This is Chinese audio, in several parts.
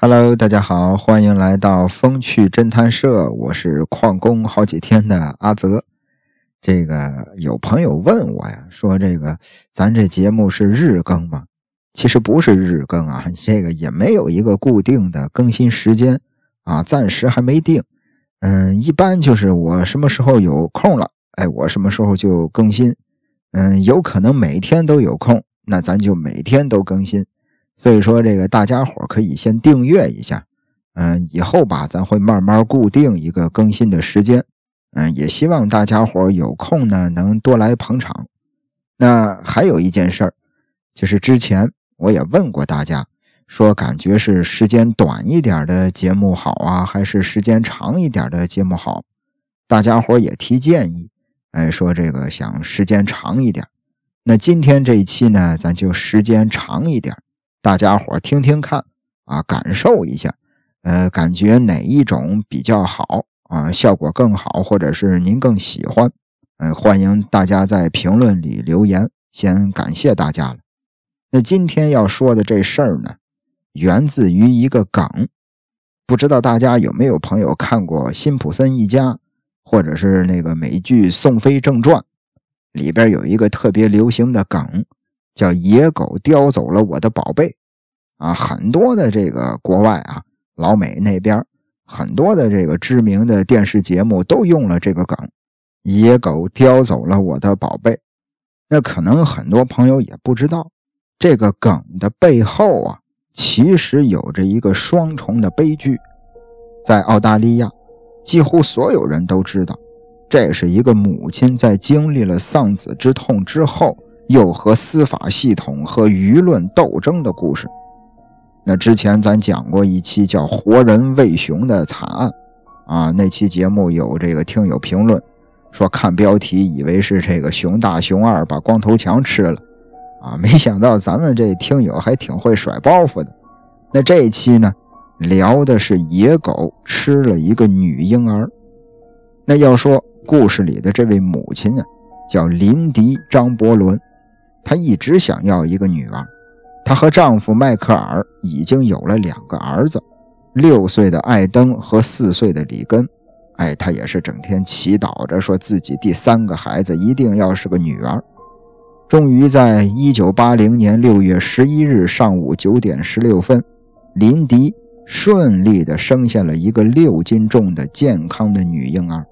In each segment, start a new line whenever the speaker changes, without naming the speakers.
Hello，大家好，欢迎来到风趣侦探社，我是旷工好几天的阿泽。这个有朋友问我呀，说这个咱这节目是日更吗？其实不是日更啊，这个也没有一个固定的更新时间啊，暂时还没定。嗯，一般就是我什么时候有空了，哎，我什么时候就更新。嗯，有可能每天都有空，那咱就每天都更新。所以说，这个大家伙可以先订阅一下，嗯，以后吧，咱会慢慢固定一个更新的时间，嗯，也希望大家伙有空呢，能多来捧场。那还有一件事儿，就是之前我也问过大家，说感觉是时间短一点的节目好啊，还是时间长一点的节目好？大家伙也提建议，哎，说这个想时间长一点。那今天这一期呢，咱就时间长一点。大家伙听听看啊，感受一下，呃，感觉哪一种比较好啊？效果更好，或者是您更喜欢？嗯，欢迎大家在评论里留言。先感谢大家了。那今天要说的这事儿呢，源自于一个梗，不知道大家有没有朋友看过《辛普森一家》，或者是那个美剧《宋飞正传》，里边有一个特别流行的梗。叫野狗叼走了我的宝贝，啊，很多的这个国外啊，老美那边很多的这个知名的电视节目都用了这个梗，野狗叼走了我的宝贝。那可能很多朋友也不知道，这个梗的背后啊，其实有着一个双重的悲剧。在澳大利亚，几乎所有人都知道，这是一个母亲在经历了丧子之痛之后。又和司法系统和舆论斗争的故事。那之前咱讲过一期叫“活人喂熊”的惨案，啊，那期节目有这个听友评论说，看标题以为是这个熊大熊二把光头强吃了，啊，没想到咱们这听友还挺会甩包袱的。那这一期呢，聊的是野狗吃了一个女婴儿。那要说故事里的这位母亲啊，叫林迪·张伯伦。她一直想要一个女儿，她和丈夫迈克尔已经有了两个儿子，六岁的艾登和四岁的里根。哎，她也是整天祈祷着，说自己第三个孩子一定要是个女儿。终于在一九八零年六月十一日上午九点十六分，林迪顺利地生下了一个六斤重的健康的女婴儿。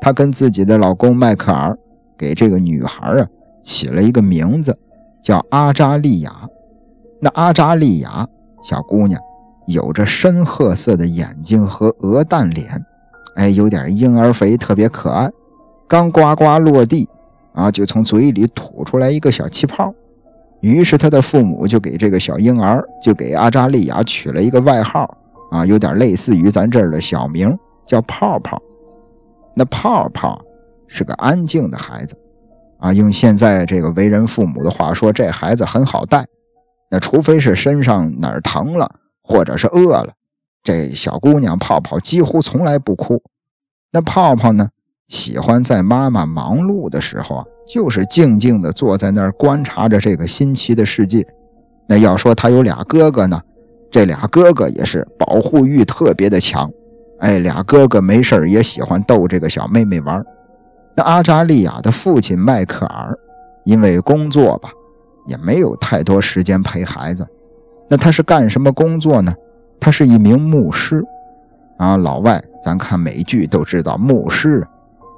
她跟自己的老公迈克尔给这个女孩啊。起了一个名字，叫阿扎利亚。那阿扎利亚小姑娘有着深褐色的眼睛和鹅蛋脸，哎，有点婴儿肥，特别可爱。刚呱呱落地啊，就从嘴里吐出来一个小气泡。于是他的父母就给这个小婴儿，就给阿扎利亚取了一个外号啊，有点类似于咱这儿的小名，叫泡泡。那泡泡是个安静的孩子。啊，用现在这个为人父母的话说，这孩子很好带。那除非是身上哪儿疼了，或者是饿了，这小姑娘泡泡几乎从来不哭。那泡泡呢，喜欢在妈妈忙碌的时候啊，就是静静地坐在那儿观察着这个新奇的世界。那要说他有俩哥哥呢，这俩哥哥也是保护欲特别的强。哎，俩哥哥没事也喜欢逗这个小妹妹玩。那阿扎利亚的父亲迈克尔，因为工作吧，也没有太多时间陪孩子。那他是干什么工作呢？他是一名牧师。啊，老外咱看美剧都知道，牧师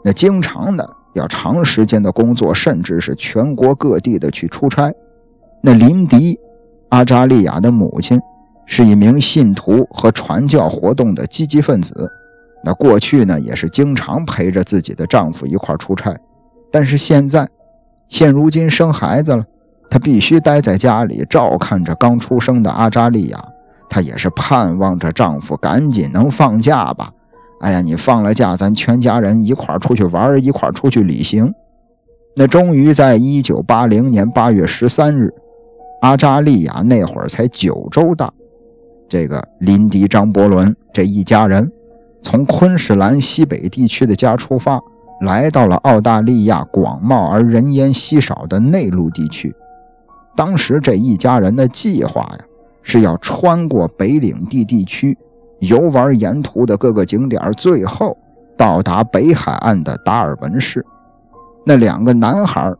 那经常的要长时间的工作，甚至是全国各地的去出差。那林迪，阿扎利亚的母亲，是一名信徒和传教活动的积极分子。那过去呢，也是经常陪着自己的丈夫一块出差，但是现在，现如今生孩子了，她必须待在家里照看着刚出生的阿扎利亚。她也是盼望着丈夫赶紧能放假吧。哎呀，你放了假，咱全家人一块出去玩，一块出去旅行。那终于在一九八零年八月十三日，阿扎利亚那会儿才九周大，这个林迪张伯伦这一家人。从昆士兰西北地区的家出发，来到了澳大利亚广袤而人烟稀少的内陆地区。当时这一家人的计划呀，是要穿过北领地地区，游玩沿途的各个景点，最后到达北海岸的达尔文市。那两个男孩，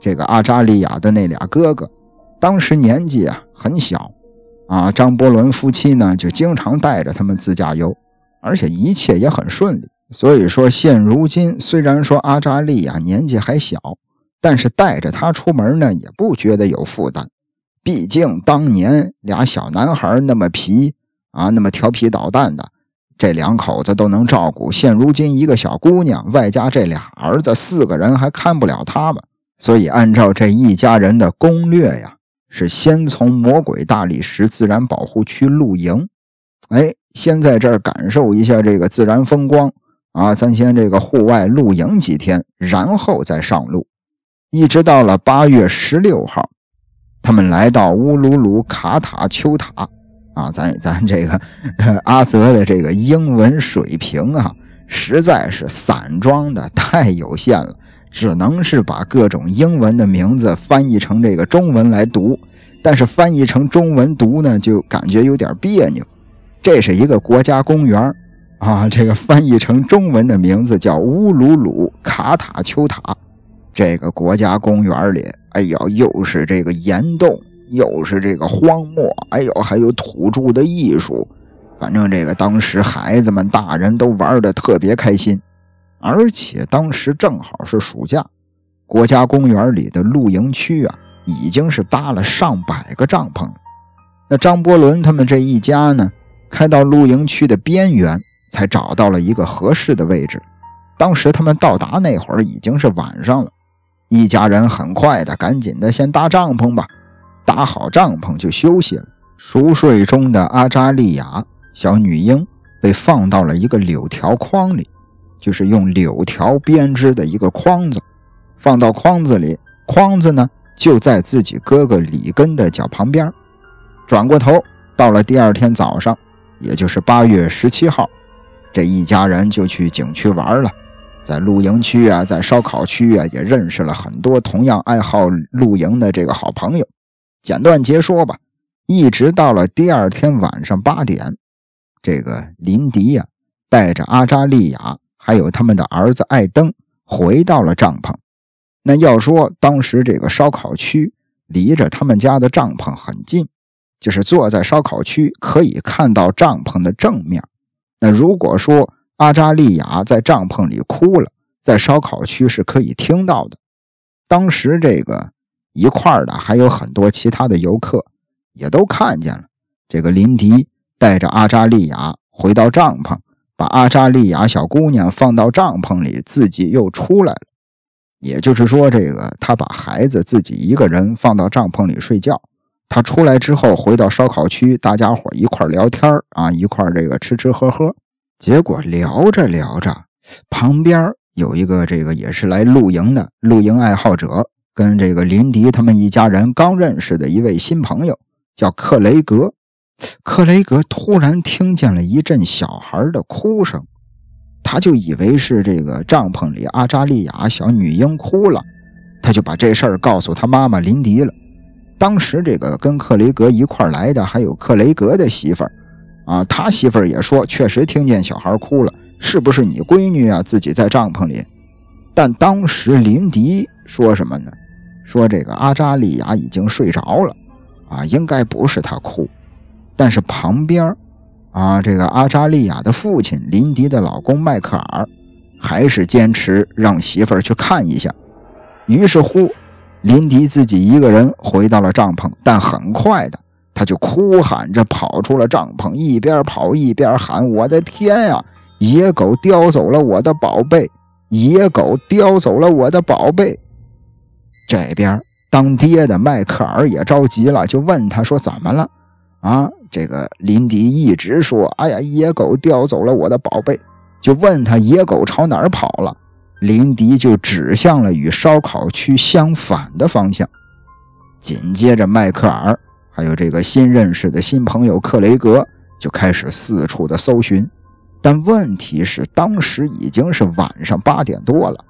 这个阿扎利亚的那俩哥哥，当时年纪啊很小，啊，张伯伦夫妻呢就经常带着他们自驾游，而且一切也很顺利。所以说，现如今虽然说阿扎利亚年纪还小，但是带着他出门呢也不觉得有负担。毕竟当年俩小男孩那么皮啊，那么调皮捣蛋的，这两口子都能照顾。现如今一个小姑娘，外加这俩儿子，四个人还看不了他们。所以按照这一家人的攻略呀，是先从魔鬼大理石自然保护区露营。哎，先在这儿感受一下这个自然风光啊，咱先这个户外露营几天，然后再上路，一直到了八月十六号。他们来到乌鲁鲁卡塔丘塔，啊，咱咱这个阿泽的这个英文水平啊，实在是散装的太有限了，只能是把各种英文的名字翻译成这个中文来读，但是翻译成中文读呢，就感觉有点别扭。这是一个国家公园啊，这个翻译成中文的名字叫乌鲁鲁卡塔丘塔，这个国家公园里。哎呦，又是这个岩洞，又是这个荒漠，哎呦，还有土著的艺术，反正这个当时孩子们、大人都玩的特别开心，而且当时正好是暑假，国家公园里的露营区啊，已经是搭了上百个帐篷。那张伯伦他们这一家呢，开到露营区的边缘，才找到了一个合适的位置。当时他们到达那会儿已经是晚上了。一家人很快的，赶紧的先搭帐篷吧。搭好帐篷就休息了。熟睡中的阿扎利亚小女婴被放到了一个柳条筐里，就是用柳条编织的一个筐子，放到筐子里。筐子呢就在自己哥哥里根的脚旁边。转过头，到了第二天早上，也就是八月十七号，这一家人就去景区玩了。在露营区啊，在烧烤区啊，也认识了很多同样爱好露营的这个好朋友。简短截说吧，一直到了第二天晚上八点，这个林迪呀带着阿扎利亚还有他们的儿子艾登回到了帐篷。那要说当时这个烧烤区离着他们家的帐篷很近，就是坐在烧烤区可以看到帐篷的正面。那如果说，阿扎利亚在帐篷里哭了，在烧烤区是可以听到的。当时这个一块的还有很多其他的游客，也都看见了。这个林迪带着阿扎利亚回到帐篷，把阿扎利亚小姑娘放到帐篷里，自己又出来了。也就是说，这个他把孩子自己一个人放到帐篷里睡觉。他出来之后，回到烧烤区，大家伙一块聊天啊，一块这个吃吃喝喝。结果聊着聊着，旁边有一个这个也是来露营的露营爱好者，跟这个林迪他们一家人刚认识的一位新朋友叫克雷格。克雷格突然听见了一阵小孩的哭声，他就以为是这个帐篷里阿扎利亚小女婴哭了，他就把这事儿告诉他妈妈林迪了。当时这个跟克雷格一块来的还有克雷格的媳妇儿。啊，他媳妇儿也说，确实听见小孩哭了，是不是你闺女啊？自己在帐篷里。但当时林迪说什么呢？说这个阿扎利亚已经睡着了，啊，应该不是他哭。但是旁边，啊，这个阿扎利亚的父亲林迪的老公迈克尔，还是坚持让媳妇儿去看一下。于是乎，林迪自己一个人回到了帐篷，但很快的。他就哭喊着跑出了帐篷，一边跑一边喊：“我的天呀！野狗叼走了我的宝贝！野狗叼走了我的宝贝！”这边当爹的迈克尔也着急了，就问他说：“怎么了？”啊，这个林迪一直说：“哎呀，野狗叼走了我的宝贝。”就问他野狗朝哪儿跑了，林迪就指向了与烧烤区相反的方向。紧接着，迈克尔。还有这个新认识的新朋友克雷格就开始四处的搜寻，但问题是当时已经是晚上八点多了，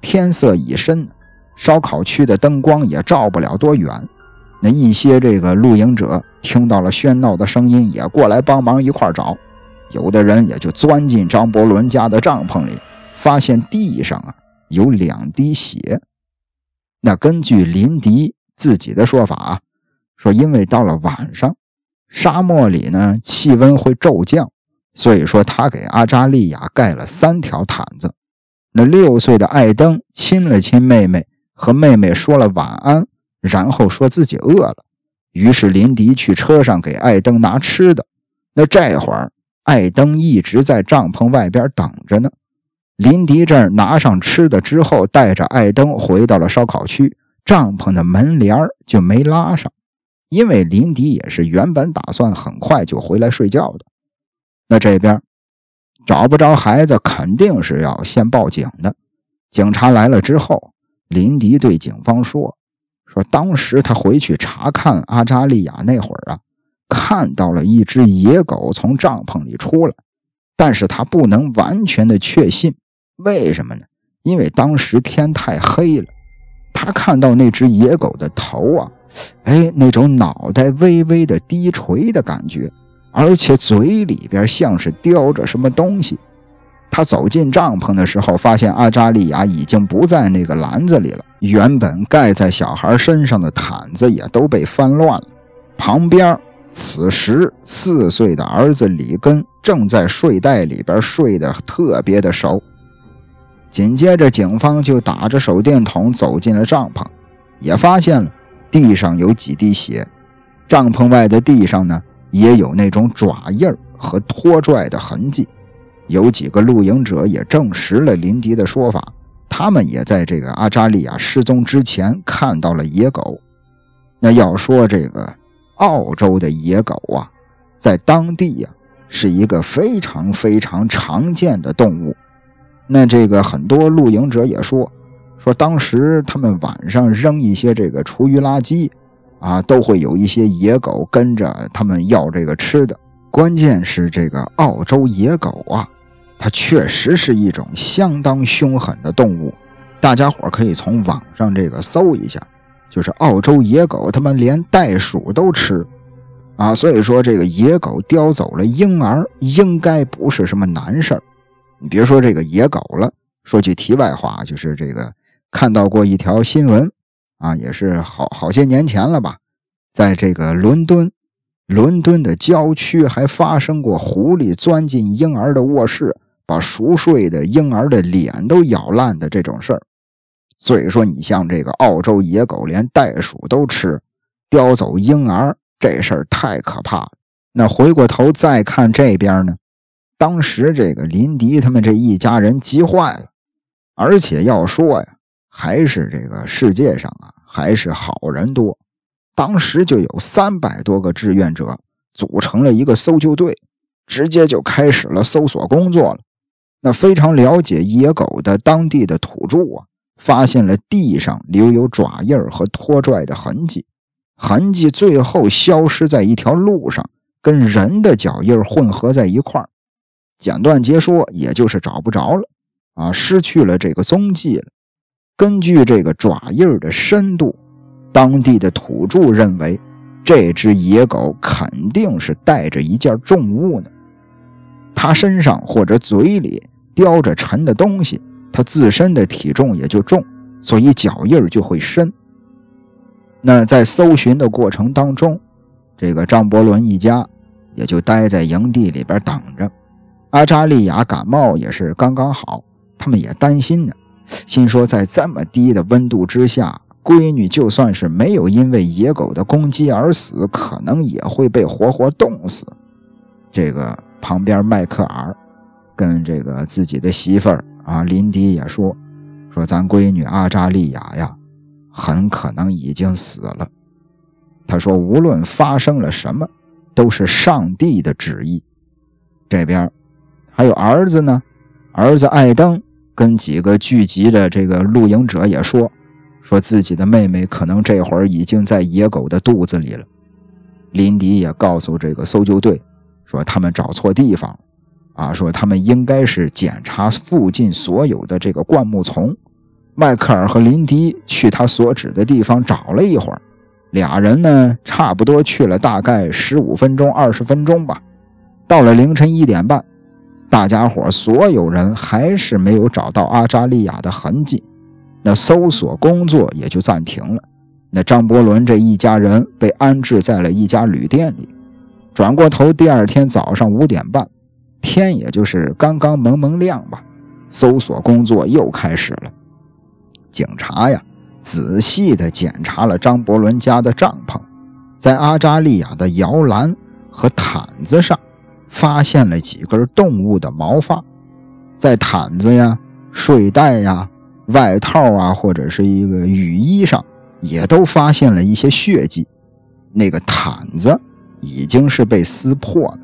天色已深，烧烤区的灯光也照不了多远。那一些这个露营者听到了喧闹的声音，也过来帮忙一块找。有的人也就钻进张伯伦家的帐篷里，发现地上啊有两滴血。那根据林迪自己的说法啊，说因为到了晚上，沙漠里呢气温会骤降，所以说他给阿扎利亚盖了三条毯子。那六岁的艾登亲了亲妹妹，和妹妹说了晚安。然后说自己饿了，于是林迪去车上给艾登拿吃的。那这会儿，艾登一直在帐篷外边等着呢。林迪这儿拿上吃的之后，带着艾登回到了烧烤区，帐篷的门帘就没拉上，因为林迪也是原本打算很快就回来睡觉的。那这边找不着孩子，肯定是要先报警的。警察来了之后，林迪对警方说。说当时他回去查看阿扎利亚那会儿啊，看到了一只野狗从帐篷里出来，但是他不能完全的确信，为什么呢？因为当时天太黑了，他看到那只野狗的头啊，哎，那种脑袋微微的低垂的感觉，而且嘴里边像是叼着什么东西。他走进帐篷的时候，发现阿扎利亚已经不在那个篮子里了。原本盖在小孩身上的毯子也都被翻乱了。旁边，此时四岁的儿子里根正在睡袋里边睡得特别的熟。紧接着，警方就打着手电筒走进了帐篷，也发现了地上有几滴血。帐篷外的地上呢，也有那种爪印和拖拽的痕迹。有几个露营者也证实了林迪的说法，他们也在这个阿扎利亚失踪之前看到了野狗。那要说这个澳洲的野狗啊，在当地呀是一个非常非常常见的动物。那这个很多露营者也说，说当时他们晚上扔一些这个厨余垃圾，啊，都会有一些野狗跟着他们要这个吃的。关键是这个澳洲野狗啊。它确实是一种相当凶狠的动物，大家伙可以从网上这个搜一下，就是澳洲野狗，他们连袋鼠都吃，啊，所以说这个野狗叼走了婴儿，应该不是什么难事儿。你别说这个野狗了，说句题外话，就是这个看到过一条新闻，啊，也是好好些年前了吧，在这个伦敦，伦敦的郊区还发生过狐狸钻进婴儿的卧室。把熟睡的婴儿的脸都咬烂的这种事儿，所以说你像这个澳洲野狗连袋鼠都吃，叼走婴儿这事儿太可怕了。那回过头再看这边呢，当时这个林迪他们这一家人急坏了，而且要说呀，还是这个世界上啊还是好人多，当时就有三百多个志愿者组成了一个搜救队，直接就开始了搜索工作了。那非常了解野狗的当地的土著啊，发现了地上留有爪印和拖拽的痕迹，痕迹最后消失在一条路上，跟人的脚印混合在一块儿。简短截说，也就是找不着了啊，失去了这个踪迹了。根据这个爪印的深度，当地的土著认为，这只野狗肯定是带着一件重物呢。它身上或者嘴里叼着沉的东西，它自身的体重也就重，所以脚印就会深。那在搜寻的过程当中，这个张伯伦一家也就待在营地里边等着。阿扎利亚感冒也是刚刚好，他们也担心呢，心说在这么低的温度之下，闺女就算是没有因为野狗的攻击而死，可能也会被活活冻死。这个。旁边，迈克尔跟这个自己的媳妇儿啊，林迪也说：“说咱闺女阿扎利亚呀，很可能已经死了。”他说：“无论发生了什么，都是上帝的旨意。”这边还有儿子呢，儿子艾登跟几个聚集的这个露营者也说：“说自己的妹妹可能这会儿已经在野狗的肚子里了。”林迪也告诉这个搜救队。说他们找错地方，啊，说他们应该是检查附近所有的这个灌木丛。迈克尔和林迪去他所指的地方找了一会儿，俩人呢，差不多去了大概十五分钟、二十分钟吧。到了凌晨一点半，大家伙所有人还是没有找到阿扎利亚的痕迹，那搜索工作也就暂停了。那张伯伦这一家人被安置在了一家旅店里。转过头，第二天早上五点半，天也就是刚刚蒙蒙亮吧，搜索工作又开始了。警察呀。仔细地检查了张伯伦家的帐篷，在阿扎利亚的摇篮和毯子上，发现了几根动物的毛发，在毯子呀、睡袋呀、外套啊，或者是一个雨衣上，也都发现了一些血迹。那个毯子已经是被撕破了，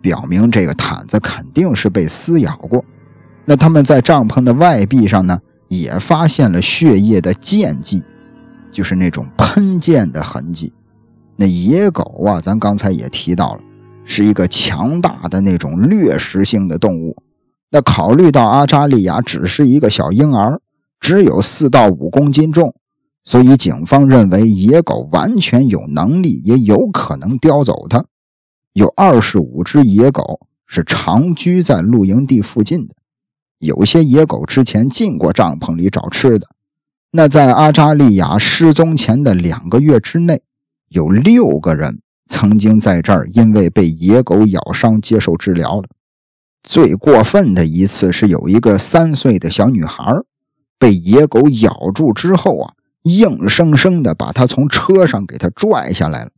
表明这个毯子肯定是被撕咬过。那他们在帐篷的外壁上呢？也发现了血液的溅迹，就是那种喷溅的痕迹。那野狗啊，咱刚才也提到了，是一个强大的那种掠食性的动物。那考虑到阿扎利亚只是一个小婴儿，只有四到五公斤重，所以警方认为野狗完全有能力，也有可能叼走它。有二十五只野狗是长居在露营地附近的。有些野狗之前进过帐篷里找吃的。那在阿扎利亚失踪前的两个月之内，有六个人曾经在这儿因为被野狗咬伤接受治疗了。最过分的一次是有一个三岁的小女孩被野狗咬住之后啊，硬生生的把她从车上给她拽下来了。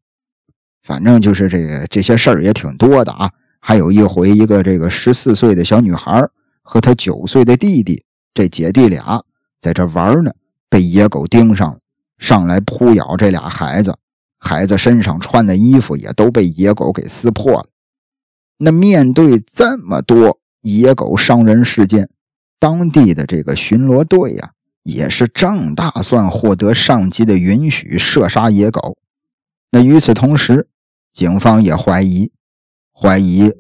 反正就是这个这些事儿也挺多的啊。还有一回，一个这个十四岁的小女孩。和她九岁的弟弟，这姐弟俩在这玩呢，被野狗盯上了，上来扑咬这俩孩子，孩子身上穿的衣服也都被野狗给撕破了。那面对这么多野狗伤人事件，当地的这个巡逻队呀，也是正打算获得上级的允许射杀野狗。那与此同时，警方也怀疑，怀疑。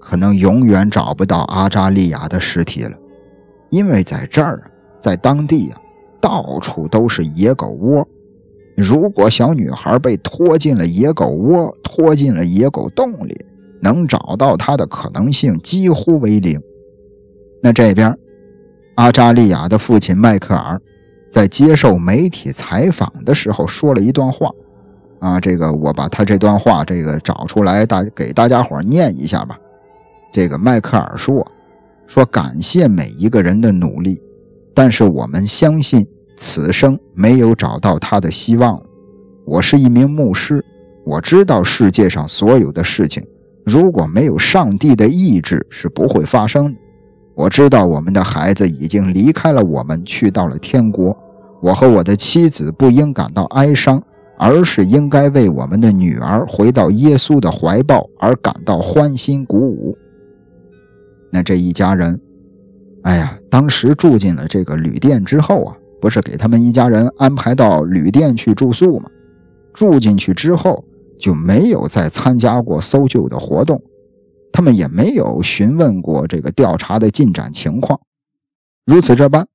可能永远找不到阿扎利亚的尸体了，因为在这儿，在当地啊，到处都是野狗窝。如果小女孩被拖进了野狗窝，拖进了野狗洞里，能找到她的可能性几乎为零。那这边，阿扎利亚的父亲迈克尔在接受媒体采访的时候说了一段话，啊，这个我把他这段话这个找出来，大给大家伙念一下吧。这个迈克尔说：“说感谢每一个人的努力，但是我们相信此生没有找到他的希望。我是一名牧师，我知道世界上所有的事情，如果没有上帝的意志是不会发生的。我知道我们的孩子已经离开了我们，去到了天国。我和我的妻子不应感到哀伤，而是应该为我们的女儿回到耶稣的怀抱而感到欢欣鼓舞。”那这一家人，哎呀，当时住进了这个旅店之后啊，不是给他们一家人安排到旅店去住宿吗？住进去之后就没有再参加过搜救的活动，他们也没有询问过这个调查的进展情况。如此这般，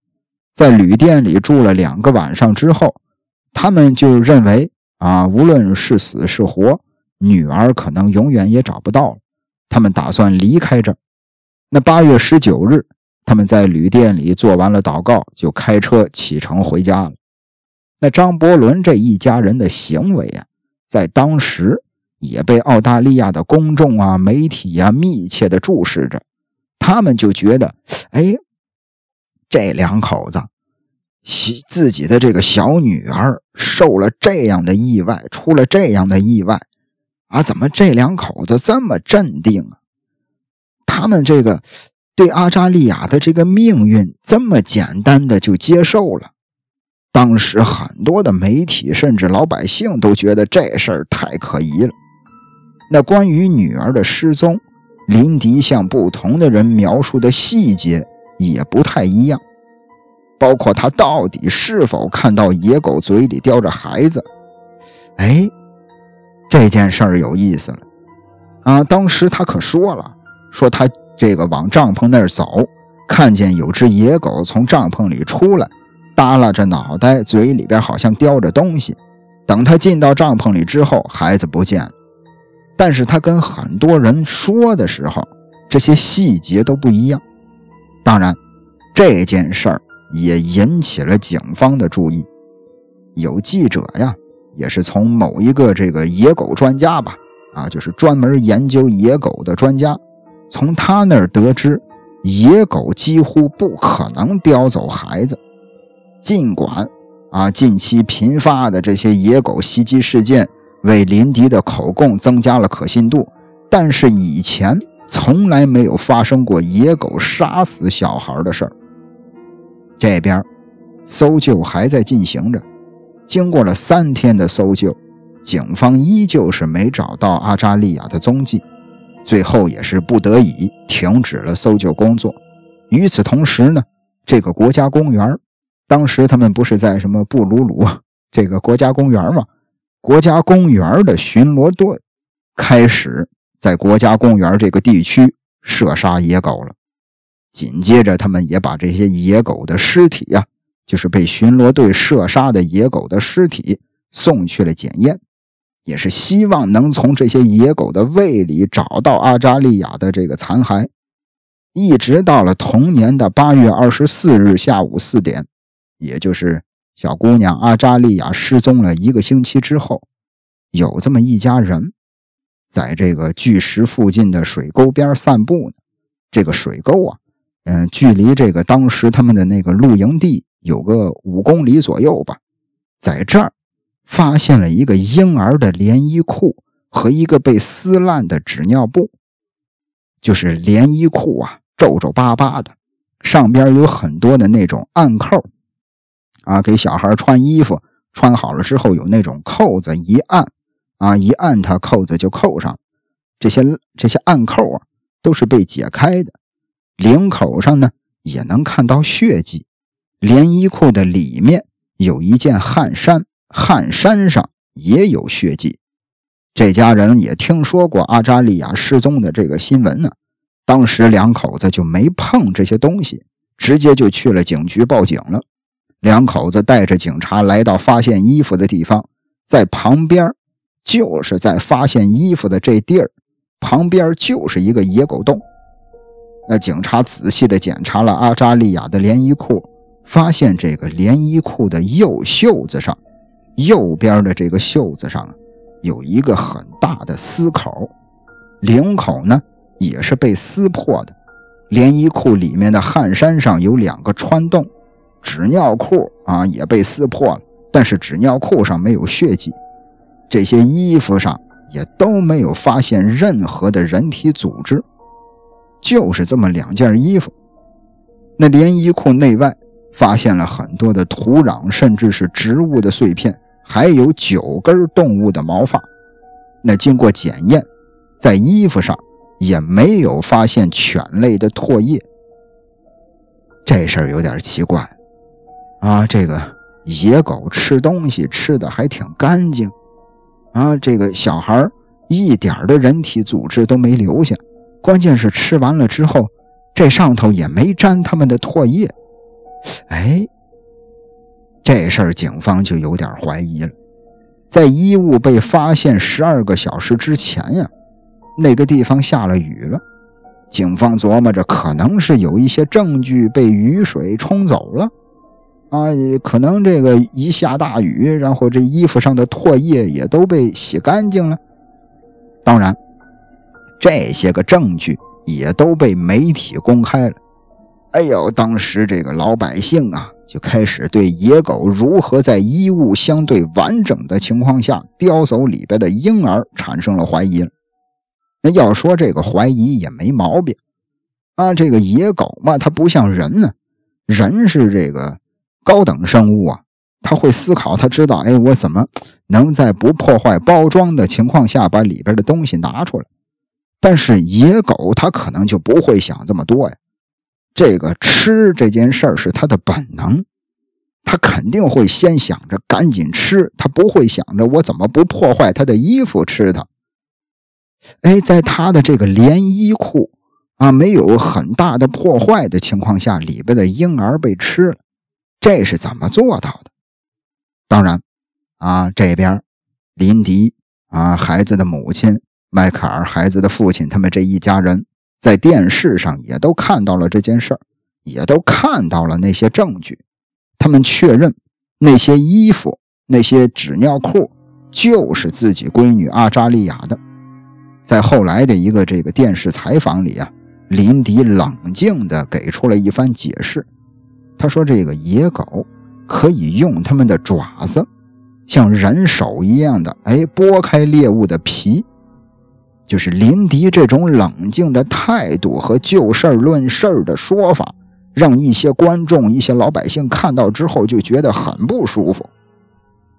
在旅店里住了两个晚上之后，他们就认为啊，无论是死是活，女儿可能永远也找不到了。他们打算离开这儿。那八月十九日，他们在旅店里做完了祷告，就开车启程回家了。那张伯伦这一家人的行为啊，在当时也被澳大利亚的公众啊、媒体呀密切的注视着。他们就觉得，哎，这两口子，自己的这个小女儿受了这样的意外，出了这样的意外，啊，怎么这两口子这么镇定啊？他们这个对阿扎利亚的这个命运这么简单的就接受了，当时很多的媒体甚至老百姓都觉得这事儿太可疑了。那关于女儿的失踪，林迪向不同的人描述的细节也不太一样，包括他到底是否看到野狗嘴里叼着孩子。哎，这件事儿有意思了啊！当时他可说了。说他这个往帐篷那儿走，看见有只野狗从帐篷里出来，耷拉着脑袋，嘴里边好像叼着东西。等他进到帐篷里之后，孩子不见了。但是他跟很多人说的时候，这些细节都不一样。当然，这件事儿也引起了警方的注意。有记者呀，也是从某一个这个野狗专家吧，啊，就是专门研究野狗的专家，从他那儿得知，野狗几乎不可能叼走孩子。尽管啊，近期频发的这些野狗袭击事件。为林迪的口供增加了可信度，但是以前从来没有发生过野狗杀死小孩的事儿。这边搜救还在进行着，经过了三天的搜救，警方依旧是没找到阿扎利亚的踪迹，最后也是不得已停止了搜救工作。与此同时呢，这个国家公园，当时他们不是在什么布鲁鲁这个国家公园吗？国家公园的巡逻队开始在国家公园这个地区射杀野狗了。紧接着，他们也把这些野狗的尸体呀，就是被巡逻队射杀的野狗的尸体送去了检验，也是希望能从这些野狗的胃里找到阿扎利亚的这个残骸。一直到了同年的八月二十四日下午四点，也就是。小姑娘阿扎利亚失踪了一个星期之后，有这么一家人，在这个巨石附近的水沟边散步呢。这个水沟啊，嗯，距离这个当时他们的那个露营地有个五公里左右吧。在这儿，发现了一个婴儿的连衣裤和一个被撕烂的纸尿布，就是连衣裤啊，皱皱巴巴的，上边有很多的那种暗扣。啊，给小孩穿衣服，穿好了之后有那种扣子，一按，啊，一按它扣子就扣上。这些这些暗扣啊，都是被解开的。领口上呢也能看到血迹。连衣裤的里面有一件汗衫，汗衫上也有血迹。这家人也听说过阿扎利亚失踪的这个新闻呢。当时两口子就没碰这些东西，直接就去了警局报警了。两口子带着警察来到发现衣服的地方，在旁边，就是在发现衣服的这地儿旁边就是一个野狗洞。那警察仔细的检查了阿扎利亚的连衣裤，发现这个连衣裤的右袖子上，右边的这个袖子上有一个很大的撕口，领口呢也是被撕破的。连衣裤里面的汗衫上有两个穿洞。纸尿裤啊也被撕破了，但是纸尿裤上没有血迹，这些衣服上也都没有发现任何的人体组织，就是这么两件衣服。那连衣裤内外发现了很多的土壤，甚至是植物的碎片，还有九根动物的毛发。那经过检验，在衣服上也没有发现犬类的唾液。这事儿有点奇怪。啊，这个野狗吃东西吃的还挺干净，啊，这个小孩一点的人体组织都没留下，关键是吃完了之后，这上头也没沾他们的唾液。哎，这事儿警方就有点怀疑了。在衣物被发现十二个小时之前呀，那个地方下了雨了，警方琢磨着可能是有一些证据被雨水冲走了。啊，可能这个一下大雨，然后这衣服上的唾液也都被洗干净了。当然，这些个证据也都被媒体公开了。哎呦，当时这个老百姓啊，就开始对野狗如何在衣物相对完整的情况下叼走里边的婴儿产生了怀疑了。那要说这个怀疑也没毛病啊，这个野狗嘛，它不像人呢，人是这个。高等生物啊，他会思考，他知道，哎，我怎么能在不破坏包装的情况下把里边的东西拿出来？但是野狗它可能就不会想这么多呀。这个吃这件事儿是他的本能，他肯定会先想着赶紧吃，他不会想着我怎么不破坏他的衣服吃它。哎，在他的这个连衣裤啊没有很大的破坏的情况下，里边的婴儿被吃了。这是怎么做到的？当然，啊，这边林迪啊，孩子的母亲迈克尔，孩子的父亲，他们这一家人在电视上也都看到了这件事儿，也都看到了那些证据。他们确认那些衣服、那些纸尿裤就是自己闺女阿扎利亚的。在后来的一个这个电视采访里啊，林迪冷静地给出了一番解释。他说：“这个野狗可以用它们的爪子，像人手一样的，哎，剥开猎物的皮。就是林迪这种冷静的态度和就事论事的说法，让一些观众、一些老百姓看到之后就觉得很不舒服。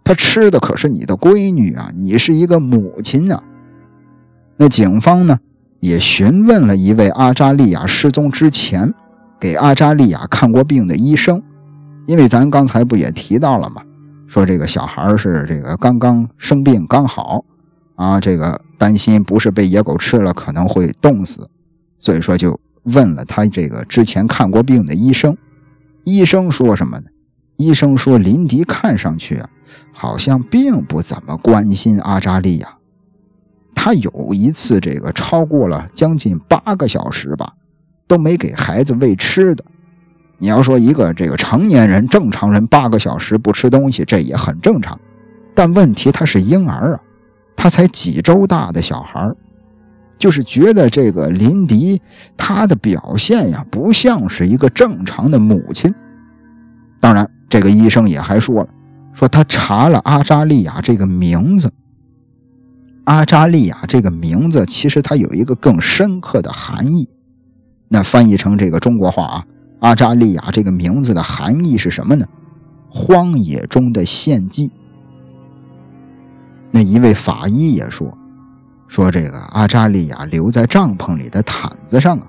他吃的可是你的闺女啊，你是一个母亲啊。那警方呢，也询问了一位阿扎利亚失踪之前。”给阿扎利亚看过病的医生，因为咱刚才不也提到了吗？说这个小孩是这个刚刚生病刚好，啊，这个担心不是被野狗吃了可能会冻死，所以说就问了他这个之前看过病的医生。医生说什么呢？医生说林迪看上去啊，好像并不怎么关心阿扎利亚。他有一次这个超过了将近八个小时吧。都没给孩子喂吃的。你要说一个这个成年人、正常人八个小时不吃东西，这也很正常。但问题他是婴儿啊，他才几周大的小孩就是觉得这个林迪他的表现呀，不像是一个正常的母亲。当然，这个医生也还说了，说他查了阿扎利亚这个名字。阿扎利亚这个名字其实它有一个更深刻的含义。那翻译成这个中国话啊，阿扎利亚这个名字的含义是什么呢？荒野中的献祭。那一位法医也说，说这个阿扎利亚留在帐篷里的毯子上啊，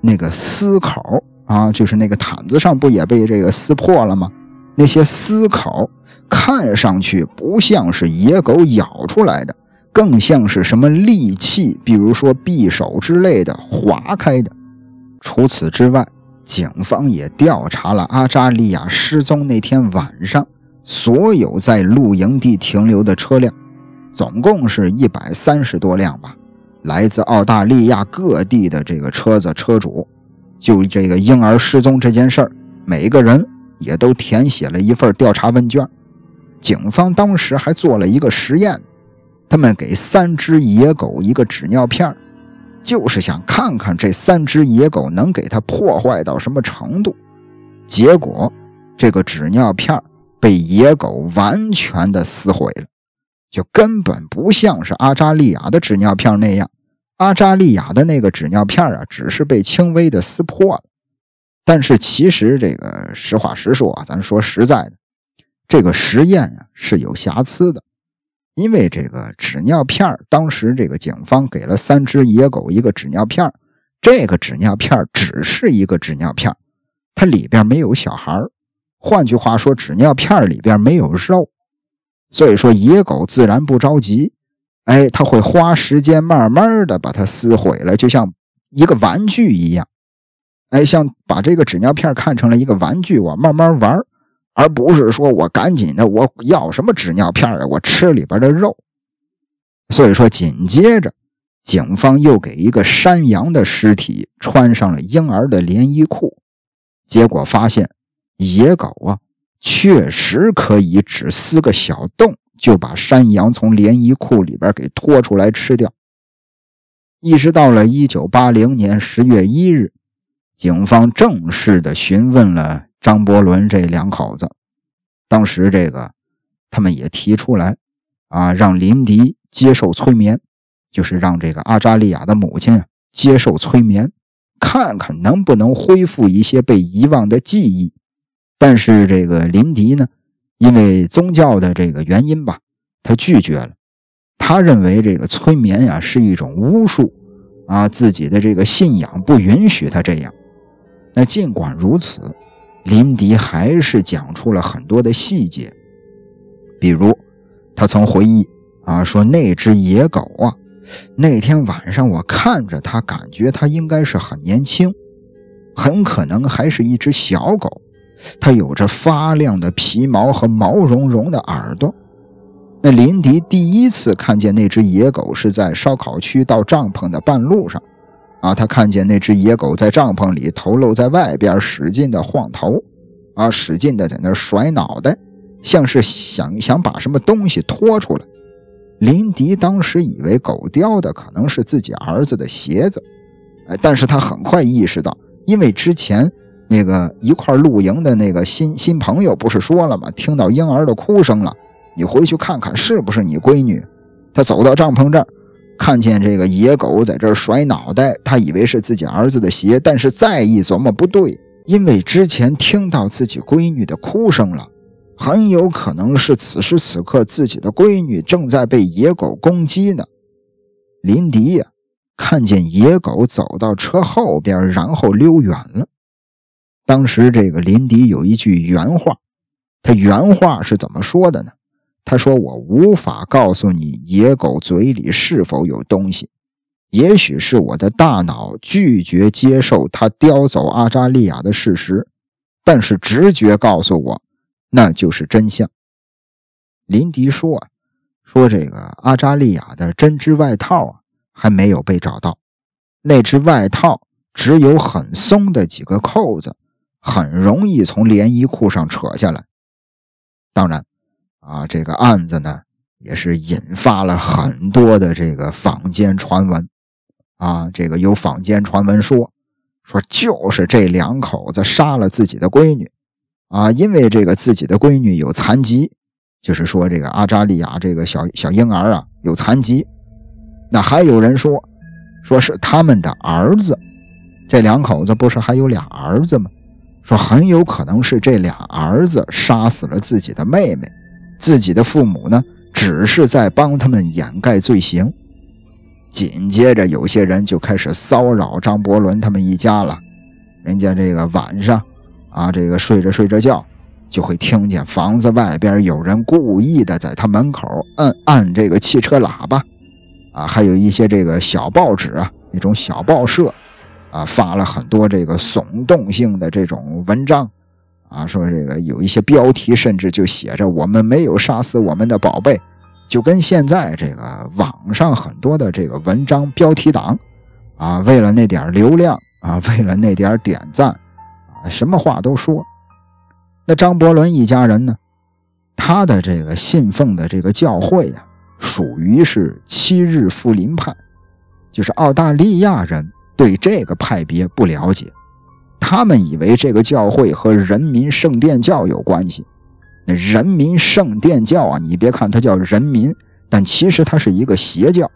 那个丝口啊，就是那个毯子上不也被这个撕破了吗？那些丝口看上去不像是野狗咬出来的，更像是什么利器，比如说匕首之类的划开的。除此之外，警方也调查了阿扎利亚失踪那天晚上所有在露营地停留的车辆，总共是一百三十多辆吧，来自澳大利亚各地的这个车子车主，就这个婴儿失踪这件事儿，每个人也都填写了一份调查问卷。警方当时还做了一个实验，他们给三只野狗一个纸尿片就是想看看这三只野狗能给它破坏到什么程度，结果这个纸尿片被野狗完全的撕毁了，就根本不像是阿扎利亚的纸尿片那样。阿扎利亚的那个纸尿片啊，只是被轻微的撕破了。但是其实这个实话实说啊，咱说实在的，这个实验啊是有瑕疵的。因为这个纸尿片当时这个警方给了三只野狗一个纸尿片这个纸尿片只是一个纸尿片它里边没有小孩换句话说，纸尿片里边没有肉，所以说野狗自然不着急，哎，它会花时间慢慢的把它撕毁了，就像一个玩具一样，哎，像把这个纸尿片看成了一个玩具，我慢慢玩而不是说我赶紧的，我要什么纸尿片啊？我吃里边的肉。所以说，紧接着，警方又给一个山羊的尸体穿上了婴儿的连衣裤，结果发现野狗啊，确实可以只撕个小洞就把山羊从连衣裤里边给拖出来吃掉。一直到了一九八零年十月一日，警方正式的询问了。张伯伦这两口子，当时这个他们也提出来啊，让林迪接受催眠，就是让这个阿扎利亚的母亲接受催眠，看看能不能恢复一些被遗忘的记忆。但是这个林迪呢，因为宗教的这个原因吧，他拒绝了。他认为这个催眠呀是一种巫术啊，自己的这个信仰不允许他这样。那尽管如此。林迪还是讲出了很多的细节，比如，他曾回忆啊，说那只野狗啊，那天晚上我看着它，感觉它应该是很年轻，很可能还是一只小狗，它有着发亮的皮毛和毛茸茸的耳朵，那林迪第一次看见那只野狗是在烧烤区到帐篷的半路上，啊，他看见那只野狗在帐篷里头露在外边，使劲的晃头，啊，使劲的在那甩脑袋，像是想想把什么东西拖出来。林迪当时以为狗叼的可能是自己儿子的鞋子，哎，但是他很快意识到，因为之前那个一块露营的那个新新朋友不是说了吗？听到婴儿的哭声了。你回去看看是不是你闺女？他走到帐篷这儿，看见这个野狗在这甩脑袋，他以为是自己儿子的鞋，但是再一琢磨不对，因为之前听到自己闺女的哭声了，很有可能是此时此刻自己的闺女正在被野狗攻击呢。林迪呀，看见野狗走到车后边，然后溜远了。当时这个林迪有一句原话，他原话是怎么说的呢？他说：“我无法告诉你野狗嘴里是否有东西，也许是我的大脑拒绝接受他叼走阿扎利亚的事实，但是直觉告诉我，那就是真相。”林迪说：“啊，说这个阿扎利亚的针织外套啊还没有被找到，那只外套只有很松的几个扣子，很容易从连衣裤上扯下来。当然。”啊，这个案子呢，也是引发了很多的这个坊间传闻。啊，这个有坊间传闻说，说就是这两口子杀了自己的闺女。啊，因为这个自己的闺女有残疾，就是说这个阿扎利亚这个小小婴儿啊有残疾。那还有人说，说是他们的儿子，这两口子不是还有俩儿子吗？说很有可能是这俩儿子杀死了自己的妹妹。自己的父母呢，只是在帮他们掩盖罪行。紧接着，有些人就开始骚扰张伯伦他们一家了。人家这个晚上啊，这个睡着睡着觉，就会听见房子外边有人故意的在他门口按按这个汽车喇叭。啊，还有一些这个小报纸啊，那种小报社啊，发了很多这个耸动性的这种文章。啊，说这个有一些标题，甚至就写着“我们没有杀死我们的宝贝”，就跟现在这个网上很多的这个文章标题党，啊，为了那点流量啊，为了那点点赞，啊，什么话都说。那张伯伦一家人呢，他的这个信奉的这个教会呀，属于是七日复临派，就是澳大利亚人对这个派别不了解。他们以为这个教会和人民圣殿教有关系。那人民圣殿教啊，你别看它叫人民，但其实它是一个邪教。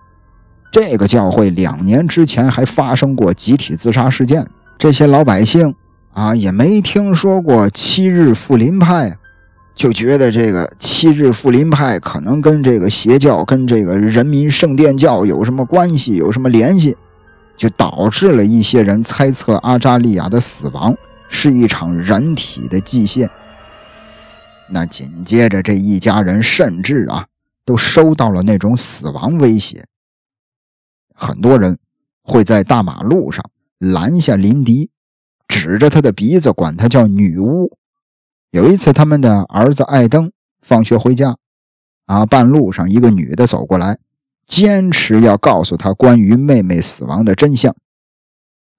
这个教会两年之前还发生过集体自杀事件，这些老百姓啊也没听说过七日复临派，就觉得这个七日复临派可能跟这个邪教、跟这个人民圣殿教有什么关系，有什么联系。就导致了一些人猜测阿扎利亚的死亡是一场人体的祭献。那紧接着这一家人甚至啊都收到了那种死亡威胁。很多人会在大马路上拦下林迪，指着他的鼻子管他叫女巫。有一次，他们的儿子艾登放学回家，啊，半路上一个女的走过来。坚持要告诉他关于妹妹死亡的真相。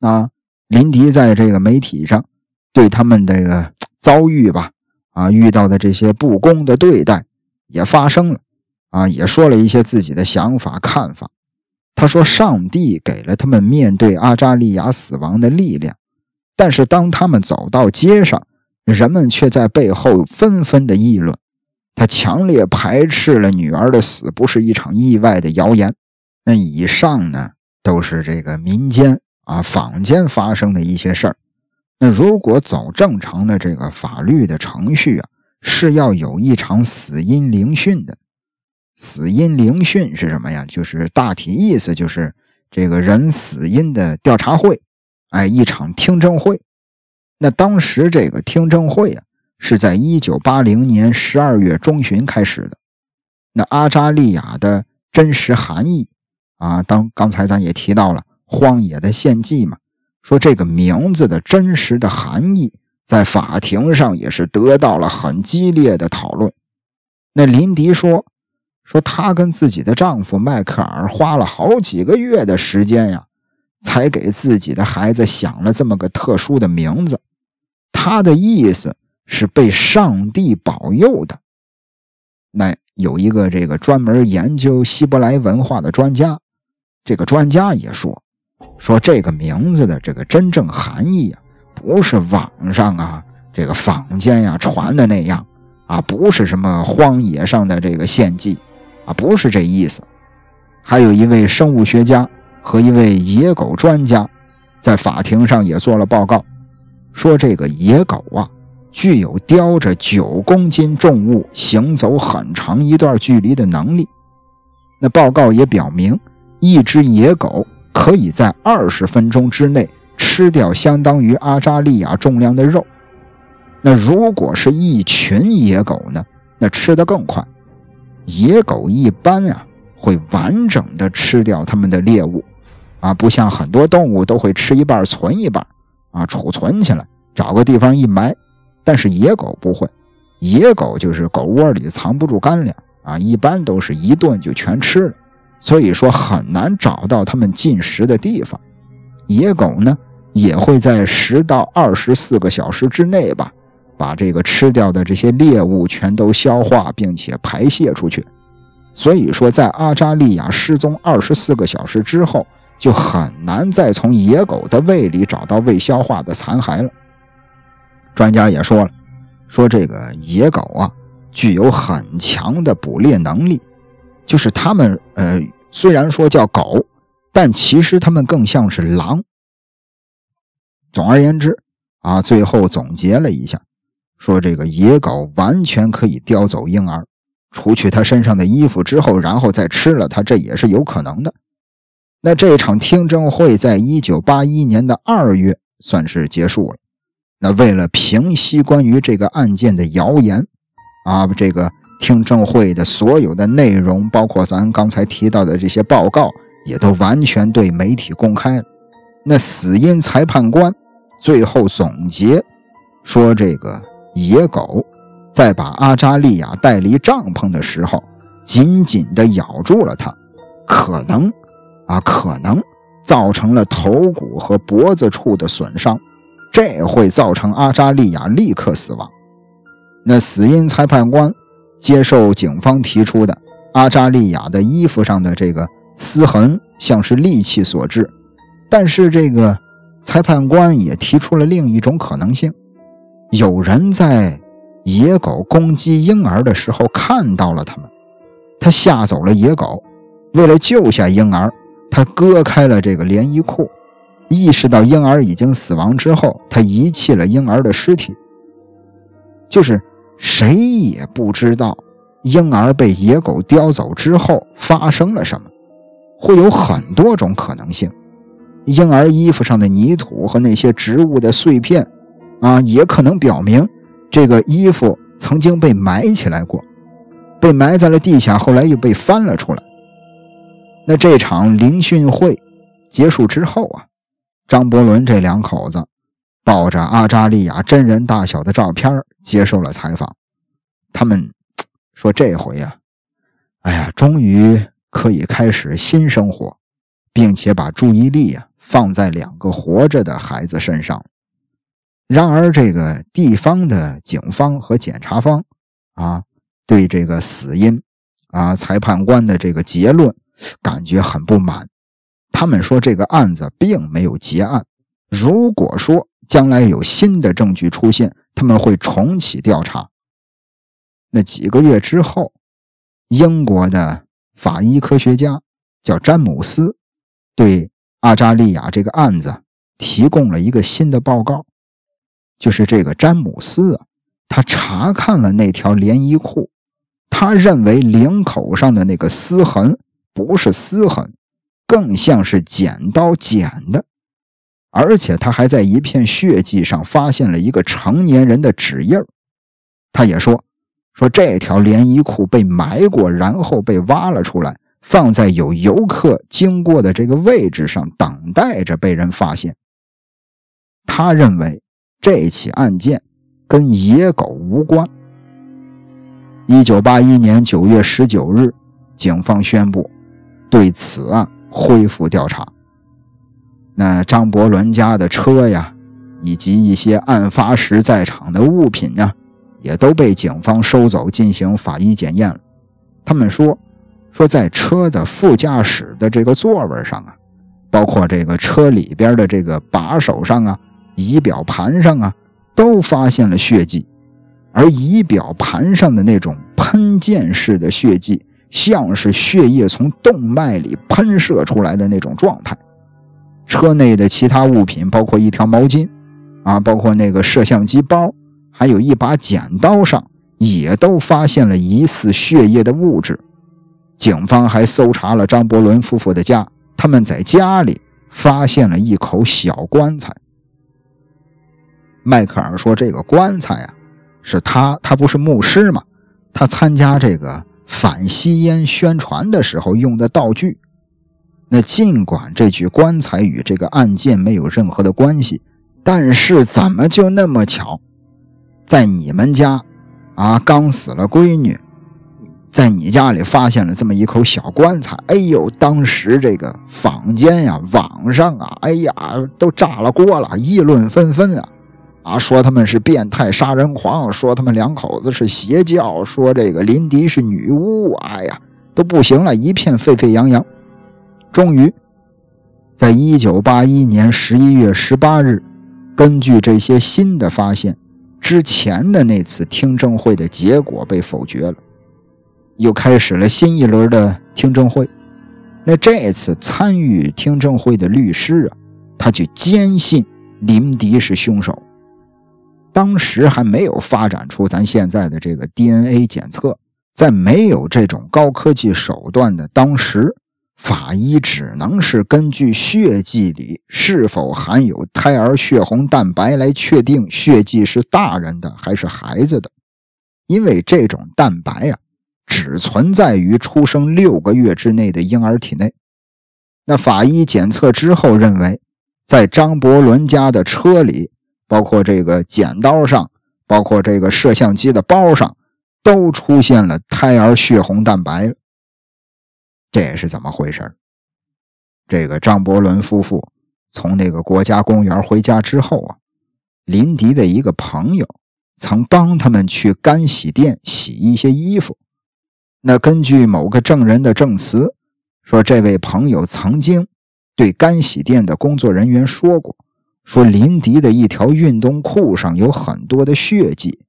啊，林迪在这个媒体上对他们这个遭遇吧，啊，遇到的这些不公的对待也发生了，啊，也说了一些自己的想法看法。他说：“上帝给了他们面对阿扎利亚死亡的力量，但是当他们走到街上，人们却在背后纷纷的议论。”他强烈排斥了女儿的死不是一场意外的谣言。那以上呢，都是这个民间啊坊间发生的一些事儿。那如果走正常的这个法律的程序啊，是要有一场死因聆讯的。死因聆讯是什么呀？就是大体意思就是这个人死因的调查会，哎，一场听证会。那当时这个听证会啊。是在一九八零年十二月中旬开始的。那阿扎利亚的真实含义啊，当刚才咱也提到了《荒野的献祭》嘛，说这个名字的真实的含义，在法庭上也是得到了很激烈的讨论。那林迪说，说她跟自己的丈夫迈克尔花了好几个月的时间呀，才给自己的孩子想了这么个特殊的名字。她的意思是被上帝保佑的。那有一个这个专门研究希伯来文化的专家，这个专家也说，说这个名字的这个真正含义啊，不是网上啊这个坊间呀传的那样啊，不是什么荒野上的这个献祭。啊，不是这意思。还有一位生物学家和一位野狗专家，在法庭上也做了报告，说这个野狗啊，具有叼着九公斤重物行走很长一段距离的能力。那报告也表明，一只野狗可以在二十分钟之内吃掉相当于阿扎利亚重量的肉。那如果是一群野狗呢？那吃得更快。野狗一般啊，会完整的吃掉它们的猎物，啊，不像很多动物都会吃一半存一半，啊，储存起来，找个地方一埋。但是野狗不会，野狗就是狗窝里藏不住干粮啊，一般都是一顿就全吃了，所以说很难找到它们进食的地方。野狗呢，也会在十到二十四个小时之内吧。把这个吃掉的这些猎物全都消化并且排泄出去，所以说在阿扎利亚失踪二十四个小时之后，就很难再从野狗的胃里找到未消化的残骸了。专家也说了，说这个野狗啊具有很强的捕猎能力，就是它们呃虽然说叫狗，但其实它们更像是狼。总而言之啊，最后总结了一下。说这个野狗完全可以叼走婴儿，除去他身上的衣服之后，然后再吃了他，这也是有可能的。那这场听证会在一九八一年的二月算是结束了。那为了平息关于这个案件的谣言，啊，这个听证会的所有的内容，包括咱刚才提到的这些报告，也都完全对媒体公开了。那死因裁判官最后总结说，这个。野狗在把阿扎利亚带离帐篷的时候，紧紧地咬住了他，可能啊，可能造成了头骨和脖子处的损伤，这会造成阿扎利亚立刻死亡。那死因裁判官接受警方提出的阿扎利亚的衣服上的这个撕痕像是利器所致，但是这个裁判官也提出了另一种可能性。有人在野狗攻击婴儿的时候看到了他们，他吓走了野狗。为了救下婴儿，他割开了这个连衣裤。意识到婴儿已经死亡之后，他遗弃了婴儿的尸体。就是谁也不知道婴儿被野狗叼走之后发生了什么，会有很多种可能性。婴儿衣服上的泥土和那些植物的碎片。啊，也可能表明这个衣服曾经被埋起来过，被埋在了地下，后来又被翻了出来。那这场聆讯会结束之后啊，张伯伦这两口子抱着阿扎利亚真人大小的照片接受了采访。他们说：“这回呀，哎呀，终于可以开始新生活，并且把注意力啊放在两个活着的孩子身上。”然而，这个地方的警方和检察方啊，对这个死因啊，裁判官的这个结论感觉很不满。他们说，这个案子并没有结案。如果说将来有新的证据出现，他们会重启调查。那几个月之后，英国的法医科学家叫詹姆斯，对阿扎利亚这个案子提供了一个新的报告。就是这个詹姆斯啊，他查看了那条连衣裤，他认为领口上的那个撕痕不是撕痕，更像是剪刀剪的，而且他还在一片血迹上发现了一个成年人的指印他也说，说这条连衣裤被埋过，然后被挖了出来，放在有游客经过的这个位置上，等待着被人发现。他认为。这起案件跟野狗无关。一九八一年九月十九日，警方宣布对此案恢复调查。那张伯伦家的车呀，以及一些案发时在场的物品呢，也都被警方收走进行法医检验了。他们说，说在车的副驾驶的这个座位上啊，包括这个车里边的这个把手上啊、仪表盘上啊，都发现了血迹，而仪表盘上的那种喷溅式的血迹，像是血液从动脉里喷射出来的那种状态。车内的其他物品，包括一条毛巾，啊，包括那个摄像机包，还有一把剪刀上，也都发现了疑似血液的物质。警方还搜查了张伯伦夫妇的家，他们在家里发现了一口小棺材。迈克尔说：“这个棺材啊，是他，他不是牧师嘛？他参加这个反吸烟宣传的时候用的道具。”那尽管这具棺材与这个案件没有任何的关系，但是怎么就那么巧，在你们家，啊，刚死了闺女，在你家里发现了这么一口小棺材？哎呦，当时这个坊间呀、网上啊，哎呀，都炸了锅了，议论纷纷啊，啊，说他们是变态杀人狂，说他们两口子是邪教，说这个林迪是女巫，哎呀，都不行了，一片沸沸扬扬。终于，在一九八一年十一月十八日，根据这些新的发现，之前的那次听证会的结果被否决了，又开始了新一轮的听证会。那这次参与听证会的律师啊，他就坚信林迪是凶手。当时还没有发展出咱现在的这个 DNA 检测，在没有这种高科技手段的当时。法医只能是根据血迹里是否含有胎儿血红蛋白来确定血迹是大人的还是孩子的，因为这种蛋白呀，只存在于出生六个月之内的婴儿体内。那法医检测之后认为，在张伯伦家的车里，包括这个剪刀上，包括这个摄像机的包上，都出现了胎儿血红蛋白。这也是怎么回事这个张伯伦夫妇从那个国家公园回家之后啊，林迪的一个朋友曾帮他们去干洗店洗一些衣服。那根据某个证人的证词，说这位朋友曾经对干洗店的工作人员说过，说林迪的一条运动裤上有很多的血迹。